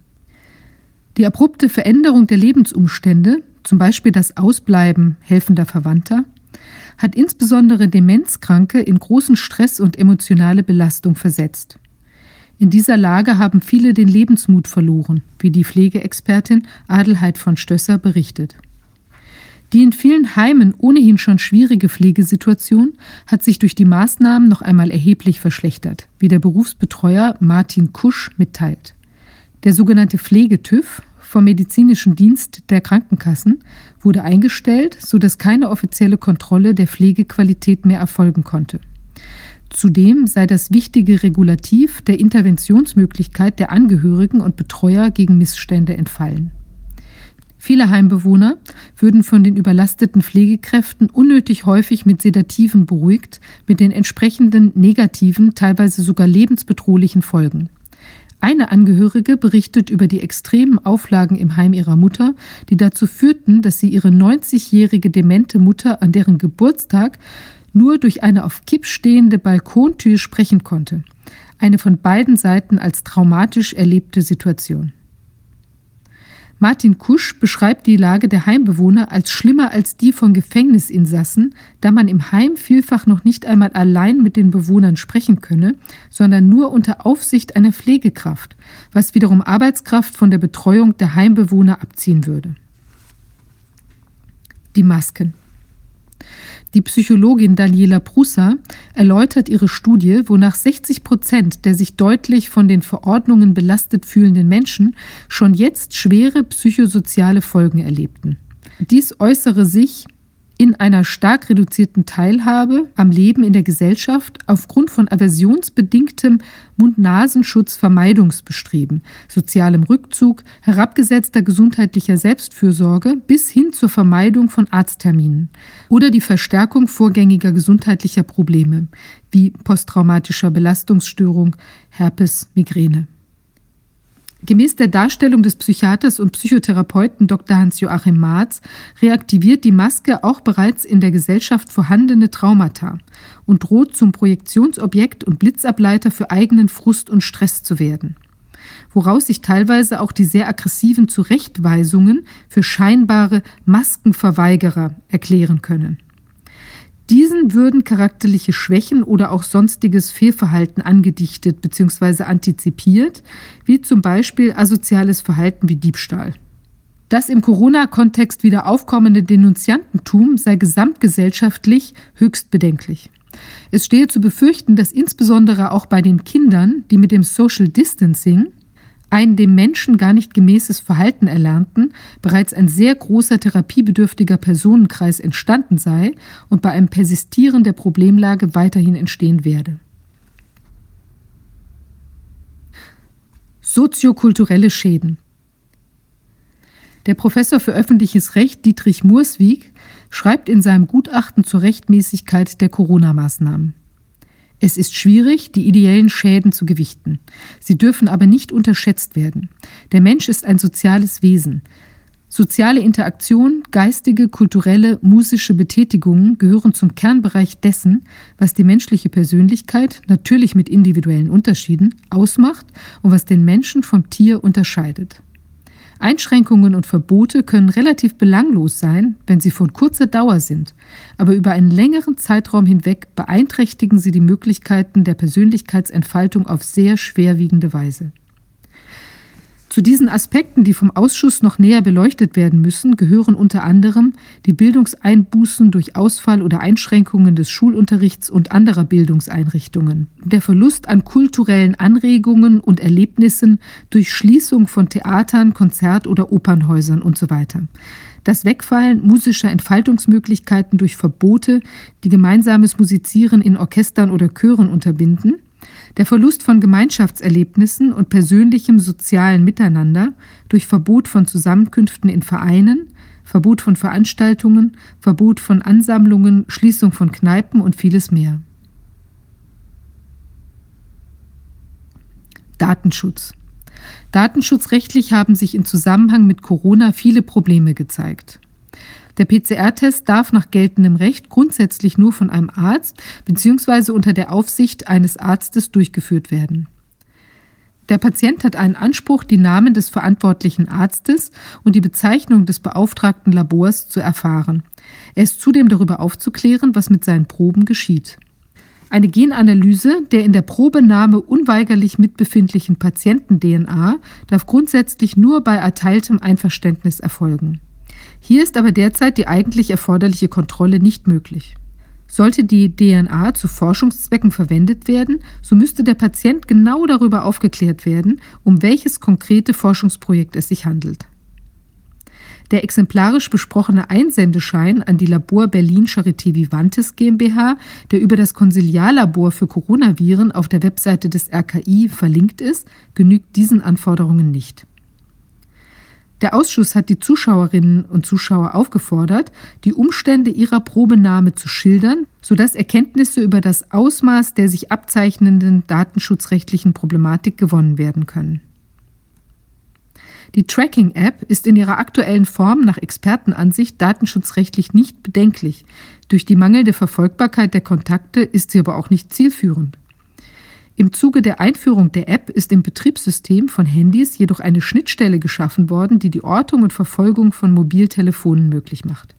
Die abrupte Veränderung der Lebensumstände, zum Beispiel das Ausbleiben helfender Verwandter, hat insbesondere Demenzkranke in großen Stress und emotionale Belastung versetzt. In dieser Lage haben viele den Lebensmut verloren, wie die Pflegeexpertin Adelheid von Stösser berichtet. Die in vielen Heimen ohnehin schon schwierige Pflegesituation hat sich durch die Maßnahmen noch einmal erheblich verschlechtert, wie der Berufsbetreuer Martin Kusch mitteilt. Der sogenannte Pflegetüv vom medizinischen Dienst der Krankenkassen wurde eingestellt, sodass keine offizielle Kontrolle der Pflegequalität mehr erfolgen konnte. Zudem sei das wichtige Regulativ der Interventionsmöglichkeit der Angehörigen und Betreuer gegen Missstände entfallen. Viele Heimbewohner würden von den überlasteten Pflegekräften unnötig häufig mit Sedativen beruhigt, mit den entsprechenden negativen, teilweise sogar lebensbedrohlichen Folgen. Eine Angehörige berichtet über die extremen Auflagen im Heim ihrer Mutter, die dazu führten, dass sie ihre 90-jährige demente Mutter an deren Geburtstag nur durch eine auf Kipp stehende Balkontür sprechen konnte. Eine von beiden Seiten als traumatisch erlebte Situation. Martin Kusch beschreibt die Lage der Heimbewohner als schlimmer als die von Gefängnisinsassen, da man im Heim vielfach noch nicht einmal allein mit den Bewohnern sprechen könne, sondern nur unter Aufsicht einer Pflegekraft, was wiederum Arbeitskraft von der Betreuung der Heimbewohner abziehen würde. Die Masken. Die Psychologin Daniela Prusa erläutert ihre Studie, wonach 60 Prozent der sich deutlich von den Verordnungen belastet fühlenden Menschen schon jetzt schwere psychosoziale Folgen erlebten. Dies äußere sich in einer stark reduzierten Teilhabe am Leben in der Gesellschaft aufgrund von aversionsbedingtem Mund-Nasenschutz-Vermeidungsbestreben, sozialem Rückzug, herabgesetzter gesundheitlicher Selbstfürsorge bis hin zur Vermeidung von Arztterminen oder die Verstärkung vorgängiger gesundheitlicher Probleme wie posttraumatischer Belastungsstörung, Herpes, Migräne. Gemäß der Darstellung des Psychiaters und Psychotherapeuten Dr. Hans-Joachim Marz reaktiviert die Maske auch bereits in der Gesellschaft vorhandene Traumata und droht zum Projektionsobjekt und Blitzableiter für eigenen Frust und Stress zu werden. Woraus sich teilweise auch die sehr aggressiven Zurechtweisungen für scheinbare Maskenverweigerer erklären können. Diesen würden charakterliche Schwächen oder auch sonstiges Fehlverhalten angedichtet bzw. antizipiert, wie zum Beispiel asoziales Verhalten wie Diebstahl. Das im Corona-Kontext wieder aufkommende Denunziantentum sei gesamtgesellschaftlich höchst bedenklich. Es stehe zu befürchten, dass insbesondere auch bei den Kindern, die mit dem Social Distancing ein dem Menschen gar nicht gemäßes Verhalten erlernten, bereits ein sehr großer therapiebedürftiger Personenkreis entstanden sei und bei einem Persistieren der Problemlage weiterhin entstehen werde. Soziokulturelle Schäden Der Professor für öffentliches Recht Dietrich Murswig schreibt in seinem Gutachten zur Rechtmäßigkeit der Corona-Maßnahmen. Es ist schwierig, die ideellen Schäden zu gewichten. Sie dürfen aber nicht unterschätzt werden. Der Mensch ist ein soziales Wesen. Soziale Interaktion, geistige, kulturelle, musische Betätigungen gehören zum Kernbereich dessen, was die menschliche Persönlichkeit, natürlich mit individuellen Unterschieden, ausmacht und was den Menschen vom Tier unterscheidet. Einschränkungen und Verbote können relativ belanglos sein, wenn sie von kurzer Dauer sind, aber über einen längeren Zeitraum hinweg beeinträchtigen sie die Möglichkeiten der Persönlichkeitsentfaltung auf sehr schwerwiegende Weise. Zu diesen Aspekten, die vom Ausschuss noch näher beleuchtet werden müssen, gehören unter anderem die Bildungseinbußen durch Ausfall oder Einschränkungen des Schulunterrichts und anderer Bildungseinrichtungen, der Verlust an kulturellen Anregungen und Erlebnissen durch Schließung von Theatern, Konzert- oder Opernhäusern usw. So das Wegfallen musischer Entfaltungsmöglichkeiten durch Verbote, die gemeinsames Musizieren in Orchestern oder Chören unterbinden, der Verlust von Gemeinschaftserlebnissen und persönlichem sozialen Miteinander durch Verbot von Zusammenkünften in Vereinen, Verbot von Veranstaltungen, Verbot von Ansammlungen, Schließung von Kneipen und vieles mehr. Datenschutz. Datenschutzrechtlich haben sich im Zusammenhang mit Corona viele Probleme gezeigt. Der PCR-Test darf nach geltendem Recht grundsätzlich nur von einem Arzt bzw. unter der Aufsicht eines Arztes durchgeführt werden. Der Patient hat einen Anspruch, die Namen des verantwortlichen Arztes und die Bezeichnung des beauftragten Labors zu erfahren. Er ist zudem darüber aufzuklären, was mit seinen Proben geschieht. Eine Genanalyse der in der Probenahme unweigerlich mitbefindlichen Patienten-DNA darf grundsätzlich nur bei erteiltem Einverständnis erfolgen. Hier ist aber derzeit die eigentlich erforderliche Kontrolle nicht möglich. Sollte die DNA zu Forschungszwecken verwendet werden, so müsste der Patient genau darüber aufgeklärt werden, um welches konkrete Forschungsprojekt es sich handelt. Der exemplarisch besprochene Einsendeschein an die Labor Berlin Charité Vivantes GmbH, der über das Konsiliarlabor für Coronaviren auf der Webseite des RKI verlinkt ist, genügt diesen Anforderungen nicht. Der Ausschuss hat die Zuschauerinnen und Zuschauer aufgefordert, die Umstände ihrer Probenahme zu schildern, sodass Erkenntnisse über das Ausmaß der sich abzeichnenden datenschutzrechtlichen Problematik gewonnen werden können. Die Tracking-App ist in ihrer aktuellen Form nach Expertenansicht datenschutzrechtlich nicht bedenklich. Durch die mangelnde Verfolgbarkeit der Kontakte ist sie aber auch nicht zielführend. Im Zuge der Einführung der App ist im Betriebssystem von Handys jedoch eine Schnittstelle geschaffen worden, die die Ortung und Verfolgung von Mobiltelefonen möglich macht.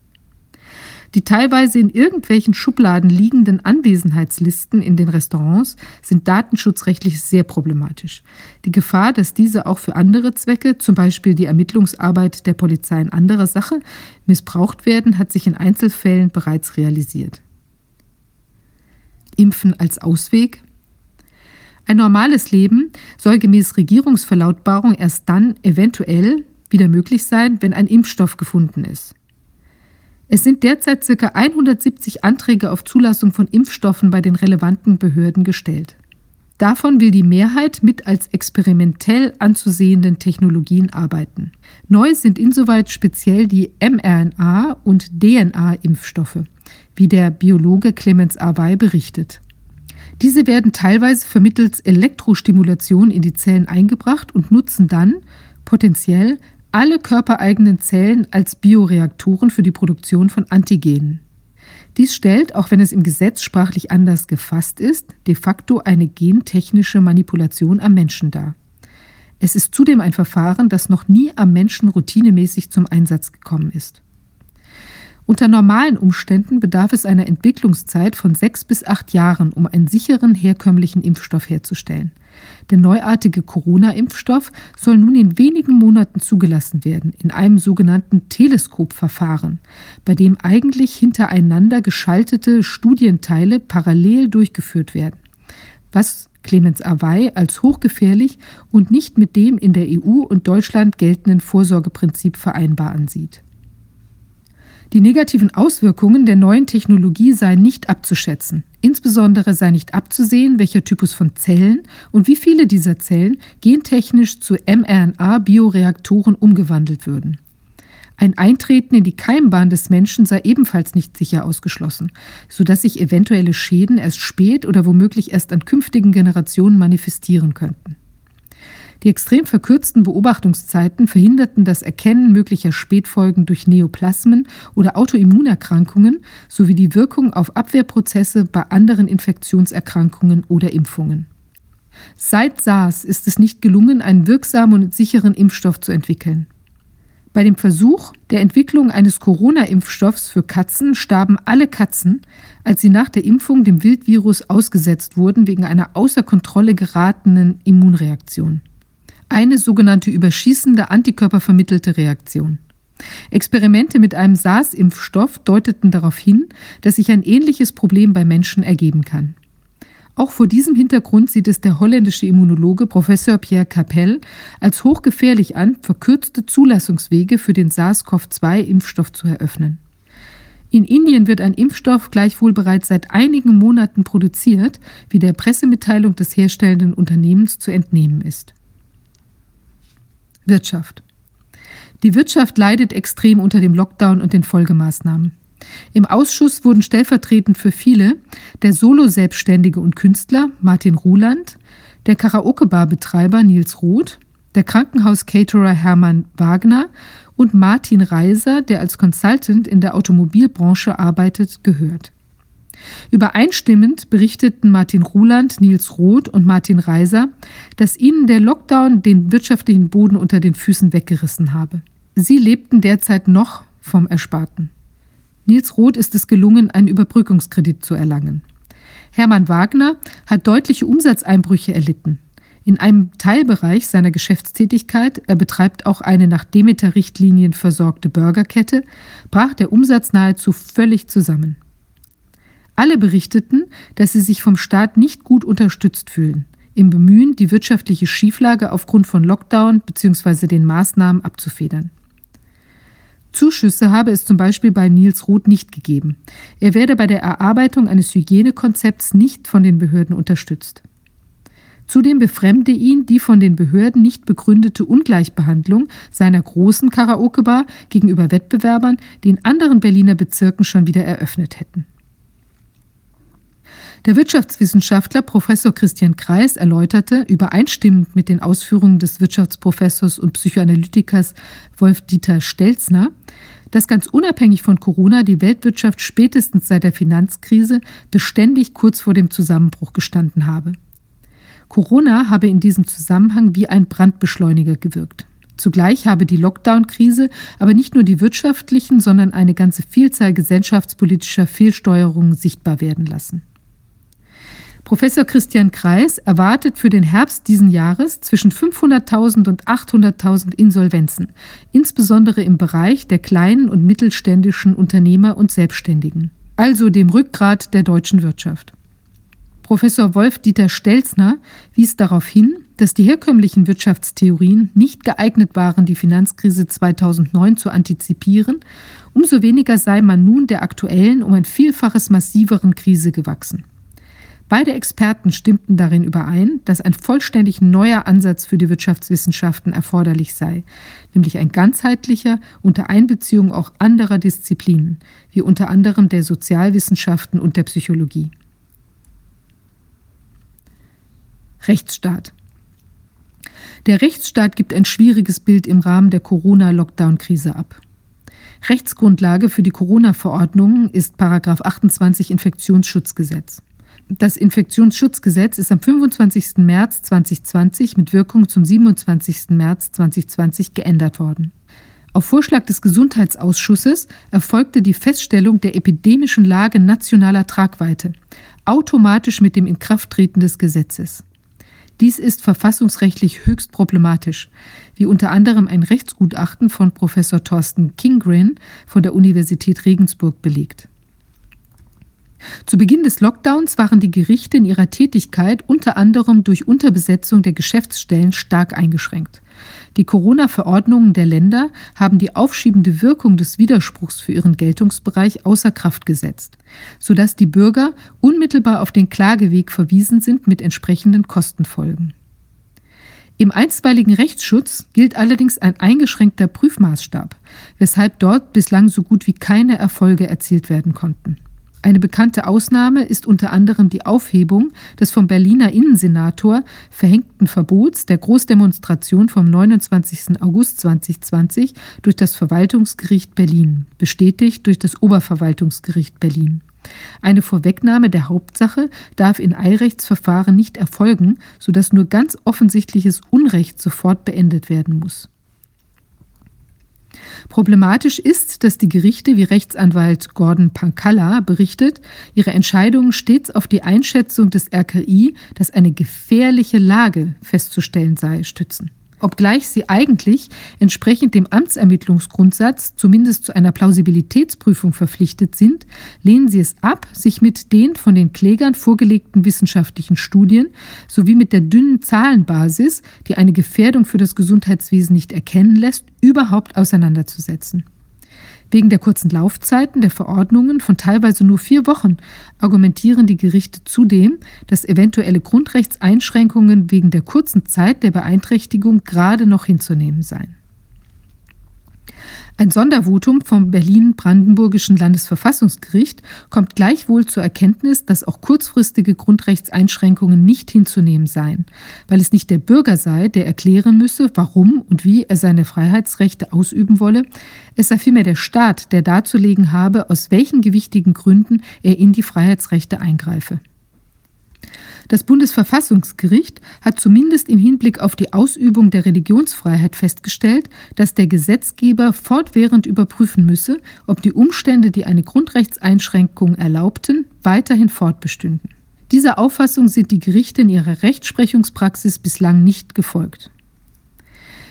Die teilweise in irgendwelchen Schubladen liegenden Anwesenheitslisten in den Restaurants sind datenschutzrechtlich sehr problematisch. Die Gefahr, dass diese auch für andere Zwecke, zum Beispiel die Ermittlungsarbeit der Polizei in anderer Sache, missbraucht werden, hat sich in Einzelfällen bereits realisiert. Impfen als Ausweg? Ein normales Leben soll gemäß Regierungsverlautbarung erst dann eventuell wieder möglich sein, wenn ein Impfstoff gefunden ist. Es sind derzeit ca. 170 Anträge auf Zulassung von Impfstoffen bei den relevanten Behörden gestellt. Davon will die Mehrheit mit als experimentell anzusehenden Technologien arbeiten. Neu sind insoweit speziell die mRNA- und DNA-Impfstoffe, wie der Biologe Clemens Awey berichtet. Diese werden teilweise vermittels Elektrostimulation in die Zellen eingebracht und nutzen dann potenziell alle körpereigenen Zellen als Bioreaktoren für die Produktion von Antigenen. Dies stellt, auch wenn es im Gesetz sprachlich anders gefasst ist, de facto eine gentechnische Manipulation am Menschen dar. Es ist zudem ein Verfahren, das noch nie am Menschen routinemäßig zum Einsatz gekommen ist. Unter normalen Umständen bedarf es einer Entwicklungszeit von sechs bis acht Jahren, um einen sicheren herkömmlichen Impfstoff herzustellen. Der neuartige Corona-Impfstoff soll nun in wenigen Monaten zugelassen werden, in einem sogenannten Teleskopverfahren, bei dem eigentlich hintereinander geschaltete Studienteile parallel durchgeführt werden, was Clemens Awey als hochgefährlich und nicht mit dem in der EU und Deutschland geltenden Vorsorgeprinzip vereinbar ansieht. Die negativen Auswirkungen der neuen Technologie seien nicht abzuschätzen. Insbesondere sei nicht abzusehen, welcher Typus von Zellen und wie viele dieser Zellen gentechnisch zu mRNA-Bioreaktoren umgewandelt würden. Ein Eintreten in die Keimbahn des Menschen sei ebenfalls nicht sicher ausgeschlossen, sodass sich eventuelle Schäden erst spät oder womöglich erst an künftigen Generationen manifestieren könnten. Die extrem verkürzten Beobachtungszeiten verhinderten das Erkennen möglicher Spätfolgen durch Neoplasmen oder Autoimmunerkrankungen sowie die Wirkung auf Abwehrprozesse bei anderen Infektionserkrankungen oder Impfungen. Seit SARS ist es nicht gelungen, einen wirksamen und sicheren Impfstoff zu entwickeln. Bei dem Versuch der Entwicklung eines Corona-Impfstoffs für Katzen starben alle Katzen, als sie nach der Impfung dem Wildvirus ausgesetzt wurden wegen einer außer Kontrolle geratenen Immunreaktion eine sogenannte überschießende antikörpervermittelte Reaktion. Experimente mit einem SARS-Impfstoff deuteten darauf hin, dass sich ein ähnliches Problem bei Menschen ergeben kann. Auch vor diesem Hintergrund sieht es der holländische Immunologe Professor Pierre Capel als hochgefährlich an, verkürzte Zulassungswege für den SARS-CoV-2-Impfstoff zu eröffnen. In Indien wird ein Impfstoff gleichwohl bereits seit einigen Monaten produziert, wie der Pressemitteilung des herstellenden Unternehmens zu entnehmen ist. Wirtschaft. Die Wirtschaft leidet extrem unter dem Lockdown und den Folgemaßnahmen. Im Ausschuss wurden stellvertretend für viele der Solo-Selbstständige und Künstler Martin Ruland, der Karaoke-Bar-Betreiber Nils Roth, der Krankenhaus-Caterer Hermann Wagner und Martin Reiser, der als Consultant in der Automobilbranche arbeitet, gehört. Übereinstimmend berichteten Martin Ruland, Nils Roth und Martin Reiser, dass ihnen der Lockdown den wirtschaftlichen Boden unter den Füßen weggerissen habe. Sie lebten derzeit noch vom Ersparten. Nils Roth ist es gelungen, einen Überbrückungskredit zu erlangen. Hermann Wagner hat deutliche Umsatzeinbrüche erlitten. In einem Teilbereich seiner Geschäftstätigkeit, er betreibt auch eine nach Demeter-Richtlinien versorgte Burgerkette, brach der Umsatz nahezu völlig zusammen. Alle berichteten, dass sie sich vom Staat nicht gut unterstützt fühlen, im Bemühen, die wirtschaftliche Schieflage aufgrund von Lockdown bzw. den Maßnahmen abzufedern. Zuschüsse habe es zum Beispiel bei Nils Roth nicht gegeben. Er werde bei der Erarbeitung eines Hygienekonzepts nicht von den Behörden unterstützt. Zudem befremde ihn die von den Behörden nicht begründete Ungleichbehandlung seiner großen Karaoke-Bar gegenüber Wettbewerbern, die in anderen Berliner Bezirken schon wieder eröffnet hätten. Der Wirtschaftswissenschaftler Professor Christian Kreis erläuterte, übereinstimmend mit den Ausführungen des Wirtschaftsprofessors und Psychoanalytikers Wolf-Dieter Stelzner, dass ganz unabhängig von Corona die Weltwirtschaft spätestens seit der Finanzkrise beständig kurz vor dem Zusammenbruch gestanden habe. Corona habe in diesem Zusammenhang wie ein Brandbeschleuniger gewirkt. Zugleich habe die Lockdown-Krise aber nicht nur die wirtschaftlichen, sondern eine ganze Vielzahl gesellschaftspolitischer Fehlsteuerungen sichtbar werden lassen. Professor Christian Kreis erwartet für den Herbst diesen Jahres zwischen 500.000 und 800.000 Insolvenzen, insbesondere im Bereich der kleinen und mittelständischen Unternehmer und Selbstständigen, also dem Rückgrat der deutschen Wirtschaft. Professor Wolf-Dieter Stelzner wies darauf hin, dass die herkömmlichen Wirtschaftstheorien nicht geeignet waren, die Finanzkrise 2009 zu antizipieren, umso weniger sei man nun der aktuellen um ein Vielfaches massiveren Krise gewachsen. Beide Experten stimmten darin überein, dass ein vollständig neuer Ansatz für die Wirtschaftswissenschaften erforderlich sei, nämlich ein ganzheitlicher unter Einbeziehung auch anderer Disziplinen, wie unter anderem der Sozialwissenschaften und der Psychologie. Rechtsstaat. Der Rechtsstaat gibt ein schwieriges Bild im Rahmen der Corona-Lockdown-Krise ab. Rechtsgrundlage für die Corona-Verordnungen ist 28 Infektionsschutzgesetz. Das Infektionsschutzgesetz ist am 25. März 2020 mit Wirkung zum 27. März 2020 geändert worden. Auf Vorschlag des Gesundheitsausschusses erfolgte die Feststellung der epidemischen Lage nationaler Tragweite, automatisch mit dem Inkrafttreten des Gesetzes. Dies ist verfassungsrechtlich höchst problematisch, wie unter anderem ein Rechtsgutachten von Professor Thorsten Kingren von der Universität Regensburg belegt. Zu Beginn des Lockdowns waren die Gerichte in ihrer Tätigkeit unter anderem durch Unterbesetzung der Geschäftsstellen stark eingeschränkt. Die Corona-Verordnungen der Länder haben die aufschiebende Wirkung des Widerspruchs für ihren Geltungsbereich außer Kraft gesetzt, sodass die Bürger unmittelbar auf den Klageweg verwiesen sind mit entsprechenden Kostenfolgen. Im einstweiligen Rechtsschutz gilt allerdings ein eingeschränkter Prüfmaßstab, weshalb dort bislang so gut wie keine Erfolge erzielt werden konnten. Eine bekannte Ausnahme ist unter anderem die Aufhebung des vom Berliner Innensenator verhängten Verbots der Großdemonstration vom 29. August 2020 durch das Verwaltungsgericht Berlin, bestätigt durch das Oberverwaltungsgericht Berlin. Eine Vorwegnahme der Hauptsache darf in Eilrechtsverfahren nicht erfolgen, sodass nur ganz offensichtliches Unrecht sofort beendet werden muss. Problematisch ist, dass die Gerichte, wie Rechtsanwalt Gordon Pankalla berichtet, ihre Entscheidungen stets auf die Einschätzung des RKI, dass eine gefährliche Lage festzustellen sei, stützen obgleich sie eigentlich entsprechend dem Amtsermittlungsgrundsatz zumindest zu einer Plausibilitätsprüfung verpflichtet sind, lehnen sie es ab, sich mit den von den Klägern vorgelegten wissenschaftlichen Studien sowie mit der dünnen Zahlenbasis, die eine Gefährdung für das Gesundheitswesen nicht erkennen lässt, überhaupt auseinanderzusetzen. Wegen der kurzen Laufzeiten der Verordnungen von teilweise nur vier Wochen argumentieren die Gerichte zudem, dass eventuelle Grundrechtseinschränkungen wegen der kurzen Zeit der Beeinträchtigung gerade noch hinzunehmen seien. Ein Sondervotum vom Berlin-Brandenburgischen Landesverfassungsgericht kommt gleichwohl zur Erkenntnis, dass auch kurzfristige Grundrechtseinschränkungen nicht hinzunehmen seien, weil es nicht der Bürger sei, der erklären müsse, warum und wie er seine Freiheitsrechte ausüben wolle, es sei vielmehr der Staat, der darzulegen habe, aus welchen gewichtigen Gründen er in die Freiheitsrechte eingreife. Das Bundesverfassungsgericht hat zumindest im Hinblick auf die Ausübung der Religionsfreiheit festgestellt, dass der Gesetzgeber fortwährend überprüfen müsse, ob die Umstände, die eine Grundrechtseinschränkung erlaubten, weiterhin fortbestünden. Dieser Auffassung sind die Gerichte in ihrer Rechtsprechungspraxis bislang nicht gefolgt.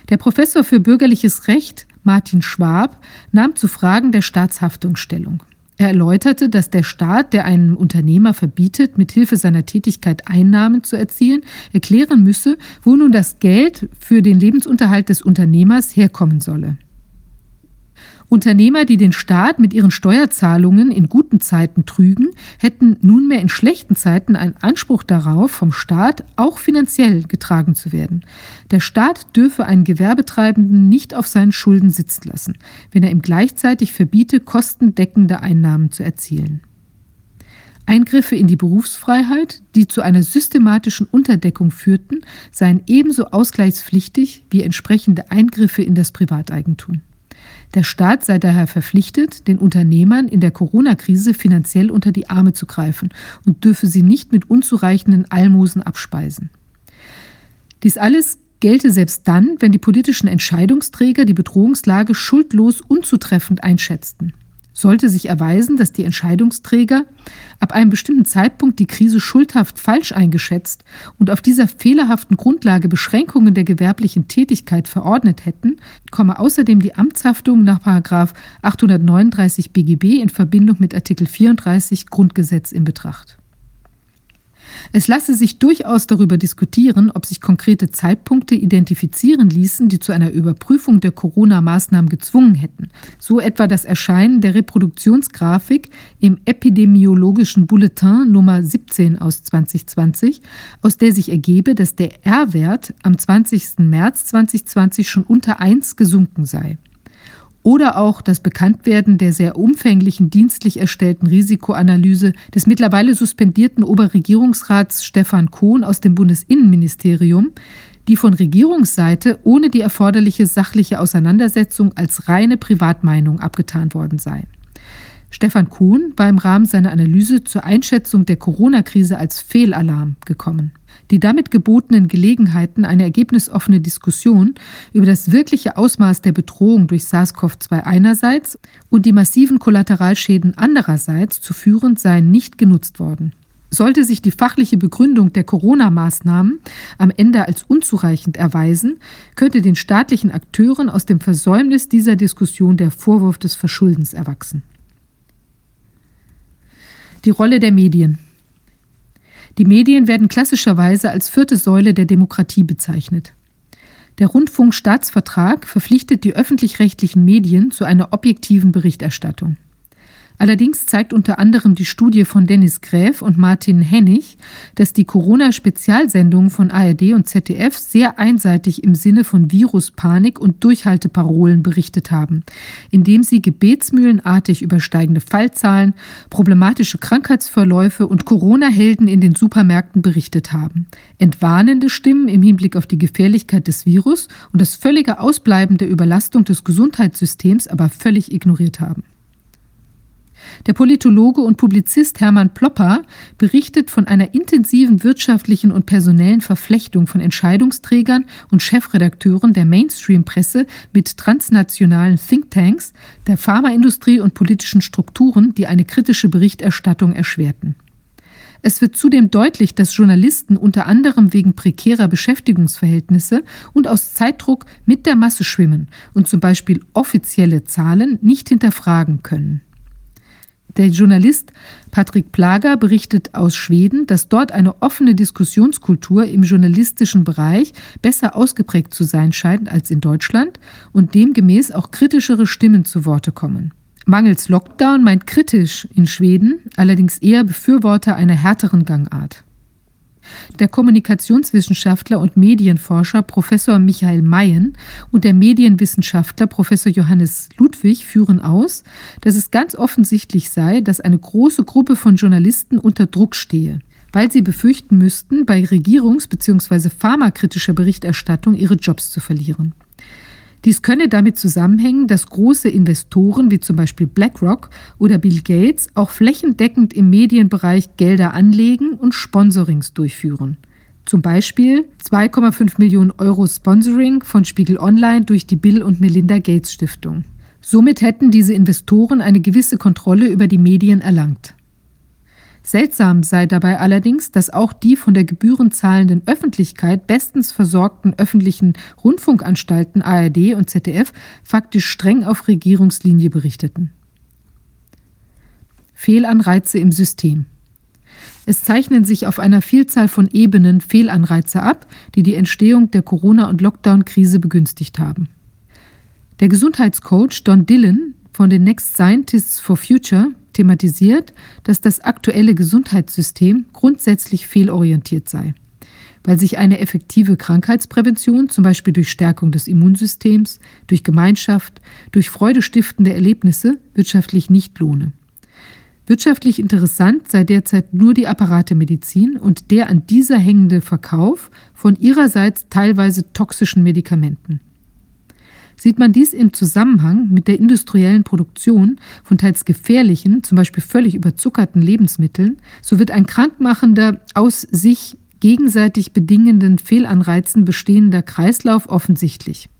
Der Professor für bürgerliches Recht Martin Schwab nahm zu Fragen der Staatshaftung Stellung. Er erläuterte, dass der Staat, der einem Unternehmer verbietet, mithilfe seiner Tätigkeit Einnahmen zu erzielen, erklären müsse, wo nun das Geld für den Lebensunterhalt des Unternehmers herkommen solle. Unternehmer, die den Staat mit ihren Steuerzahlungen in guten Zeiten trügen, hätten nunmehr in schlechten Zeiten einen Anspruch darauf, vom Staat auch finanziell getragen zu werden. Der Staat dürfe einen Gewerbetreibenden nicht auf seinen Schulden sitzen lassen, wenn er ihm gleichzeitig verbiete, kostendeckende Einnahmen zu erzielen. Eingriffe in die Berufsfreiheit, die zu einer systematischen Unterdeckung führten, seien ebenso ausgleichspflichtig wie entsprechende Eingriffe in das Privateigentum. Der Staat sei daher verpflichtet, den Unternehmern in der Corona-Krise finanziell unter die Arme zu greifen und dürfe sie nicht mit unzureichenden Almosen abspeisen. Dies alles gelte selbst dann, wenn die politischen Entscheidungsträger die Bedrohungslage schuldlos unzutreffend einschätzten sollte sich erweisen, dass die Entscheidungsträger ab einem bestimmten Zeitpunkt die Krise schuldhaft falsch eingeschätzt und auf dieser fehlerhaften Grundlage Beschränkungen der gewerblichen Tätigkeit verordnet hätten, komme außerdem die Amtshaftung nach 839 BGB in Verbindung mit Artikel 34 Grundgesetz in Betracht. Es lasse sich durchaus darüber diskutieren, ob sich konkrete Zeitpunkte identifizieren ließen, die zu einer Überprüfung der Corona-Maßnahmen gezwungen hätten. So etwa das Erscheinen der Reproduktionsgrafik im epidemiologischen Bulletin Nummer 17 aus 2020, aus der sich ergebe, dass der R-Wert am 20. März 2020 schon unter 1 gesunken sei oder auch das Bekanntwerden der sehr umfänglichen dienstlich erstellten Risikoanalyse des mittlerweile suspendierten Oberregierungsrats Stefan Kohn aus dem Bundesinnenministerium, die von Regierungsseite ohne die erforderliche sachliche Auseinandersetzung als reine Privatmeinung abgetan worden sei. Stefan Kuhn war im Rahmen seiner Analyse zur Einschätzung der Corona-Krise als Fehlalarm gekommen die damit gebotenen Gelegenheiten, eine ergebnisoffene Diskussion über das wirkliche Ausmaß der Bedrohung durch SARS-CoV-2 einerseits und die massiven Kollateralschäden andererseits zu führen, seien nicht genutzt worden. Sollte sich die fachliche Begründung der Corona-Maßnahmen am Ende als unzureichend erweisen, könnte den staatlichen Akteuren aus dem Versäumnis dieser Diskussion der Vorwurf des Verschuldens erwachsen. Die Rolle der Medien. Die Medien werden klassischerweise als vierte Säule der Demokratie bezeichnet. Der Rundfunkstaatsvertrag verpflichtet die öffentlich-rechtlichen Medien zu einer objektiven Berichterstattung. Allerdings zeigt unter anderem die Studie von Dennis Gräf und Martin Hennig, dass die Corona-Spezialsendungen von ARD und ZDF sehr einseitig im Sinne von Viruspanik und Durchhalteparolen berichtet haben, indem sie gebetsmühlenartig über steigende Fallzahlen, problematische Krankheitsverläufe und Corona-Helden in den Supermärkten berichtet haben. Entwarnende Stimmen im Hinblick auf die Gefährlichkeit des Virus und das völlige Ausbleiben der Überlastung des Gesundheitssystems aber völlig ignoriert haben. Der Politologe und Publizist Hermann Plopper berichtet von einer intensiven wirtschaftlichen und personellen Verflechtung von Entscheidungsträgern und Chefredakteuren der Mainstream-Presse mit transnationalen Thinktanks, der Pharmaindustrie und politischen Strukturen, die eine kritische Berichterstattung erschwerten. Es wird zudem deutlich, dass Journalisten unter anderem wegen prekärer Beschäftigungsverhältnisse und aus Zeitdruck mit der Masse schwimmen und zum Beispiel offizielle Zahlen nicht hinterfragen können. Der Journalist Patrick Plager berichtet aus Schweden, dass dort eine offene Diskussionskultur im journalistischen Bereich besser ausgeprägt zu sein scheint als in Deutschland und demgemäß auch kritischere Stimmen zu Worte kommen. Mangels Lockdown meint kritisch in Schweden allerdings eher Befürworter einer härteren Gangart. Der Kommunikationswissenschaftler und Medienforscher Professor Michael Mayen und der Medienwissenschaftler Professor Johannes Ludwig führen aus, dass es ganz offensichtlich sei, dass eine große Gruppe von Journalisten unter Druck stehe, weil sie befürchten müssten, bei regierungs- bzw. pharmakritischer Berichterstattung ihre Jobs zu verlieren. Dies könne damit zusammenhängen, dass große Investoren wie zum Beispiel BlackRock oder Bill Gates auch flächendeckend im Medienbereich Gelder anlegen und Sponsorings durchführen. Zum Beispiel 2,5 Millionen Euro Sponsoring von Spiegel Online durch die Bill und Melinda Gates Stiftung. Somit hätten diese Investoren eine gewisse Kontrolle über die Medien erlangt. Seltsam sei dabei allerdings, dass auch die von der gebührenzahlenden Öffentlichkeit bestens versorgten öffentlichen Rundfunkanstalten ARD und ZDF faktisch streng auf Regierungslinie berichteten. Fehlanreize im System. Es zeichnen sich auf einer Vielzahl von Ebenen Fehlanreize ab, die die Entstehung der Corona- und Lockdown-Krise begünstigt haben. Der Gesundheitscoach Don Dillon von den Next Scientists for Future thematisiert, dass das aktuelle Gesundheitssystem grundsätzlich fehlorientiert sei, weil sich eine effektive Krankheitsprävention, zum Beispiel durch Stärkung des Immunsystems, durch Gemeinschaft, durch freudestiftende Erlebnisse, wirtschaftlich nicht lohne. Wirtschaftlich interessant sei derzeit nur die Apparatemedizin und der an dieser hängende Verkauf von ihrerseits teilweise toxischen Medikamenten. Sieht man dies im Zusammenhang mit der industriellen Produktion von teils gefährlichen, zum Beispiel völlig überzuckerten Lebensmitteln, so wird ein krankmachender, aus sich gegenseitig bedingenden Fehlanreizen bestehender Kreislauf offensichtlich.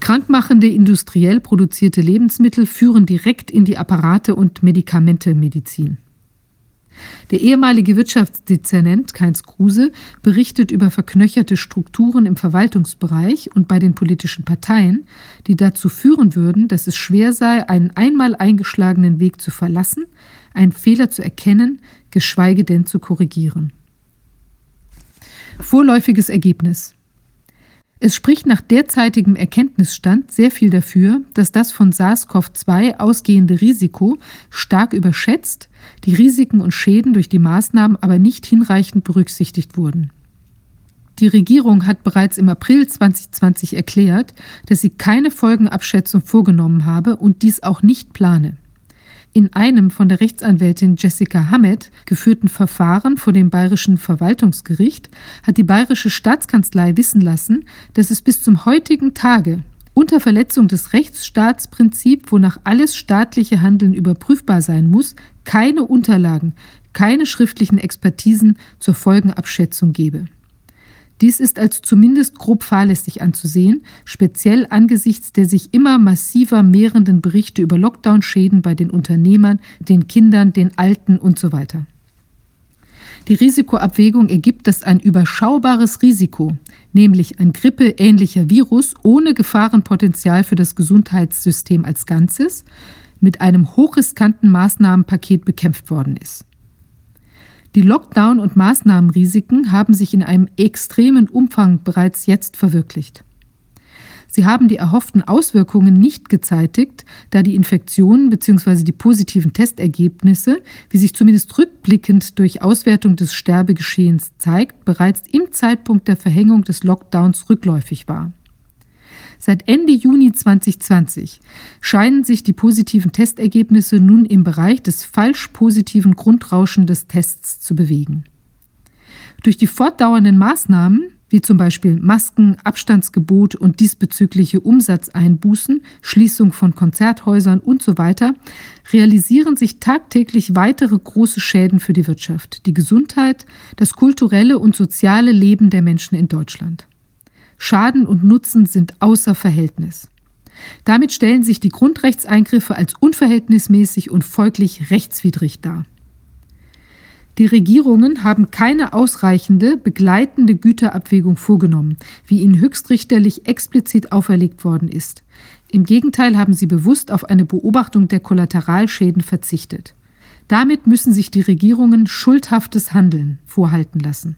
Krankmachende industriell produzierte Lebensmittel führen direkt in die Apparate- und Medikamentemedizin. Der ehemalige Wirtschaftsdezernent Keins Kruse berichtet über verknöcherte Strukturen im Verwaltungsbereich und bei den politischen Parteien, die dazu führen würden, dass es schwer sei, einen einmal eingeschlagenen Weg zu verlassen, einen Fehler zu erkennen, geschweige denn zu korrigieren. Vorläufiges Ergebnis. Es spricht nach derzeitigem Erkenntnisstand sehr viel dafür, dass das von SARS-CoV-2 ausgehende Risiko stark überschätzt, die Risiken und Schäden durch die Maßnahmen aber nicht hinreichend berücksichtigt wurden. Die Regierung hat bereits im April 2020 erklärt, dass sie keine Folgenabschätzung vorgenommen habe und dies auch nicht plane. In einem von der Rechtsanwältin Jessica Hammett geführten Verfahren vor dem Bayerischen Verwaltungsgericht hat die Bayerische Staatskanzlei wissen lassen, dass es bis zum heutigen Tage unter Verletzung des Rechtsstaatsprinzips, wonach alles staatliche Handeln überprüfbar sein muss, keine Unterlagen, keine schriftlichen Expertisen zur Folgenabschätzung gebe. Dies ist als zumindest grob fahrlässig anzusehen, speziell angesichts der sich immer massiver mehrenden Berichte über Lockdown-Schäden bei den Unternehmern, den Kindern, den Alten und so weiter. Die Risikoabwägung ergibt, dass ein überschaubares Risiko, nämlich ein grippeähnlicher Virus ohne Gefahrenpotenzial für das Gesundheitssystem als Ganzes, mit einem hochriskanten Maßnahmenpaket bekämpft worden ist. Die Lockdown- und Maßnahmenrisiken haben sich in einem extremen Umfang bereits jetzt verwirklicht. Sie haben die erhofften Auswirkungen nicht gezeitigt, da die Infektionen bzw. die positiven Testergebnisse, wie sich zumindest rückblickend durch Auswertung des Sterbegeschehens zeigt, bereits im Zeitpunkt der Verhängung des Lockdowns rückläufig war. Seit Ende Juni 2020 scheinen sich die positiven Testergebnisse nun im Bereich des falsch positiven Grundrauschen des Tests zu bewegen. Durch die fortdauernden Maßnahmen, wie zum Beispiel Masken, Abstandsgebot und diesbezügliche Umsatzeinbußen, Schließung von Konzerthäusern und so weiter, realisieren sich tagtäglich weitere große Schäden für die Wirtschaft, die Gesundheit, das kulturelle und soziale Leben der Menschen in Deutschland. Schaden und Nutzen sind außer Verhältnis. Damit stellen sich die Grundrechtseingriffe als unverhältnismäßig und folglich rechtswidrig dar. Die Regierungen haben keine ausreichende begleitende Güterabwägung vorgenommen, wie ihnen höchstrichterlich explizit auferlegt worden ist. Im Gegenteil haben sie bewusst auf eine Beobachtung der Kollateralschäden verzichtet. Damit müssen sich die Regierungen schuldhaftes Handeln vorhalten lassen.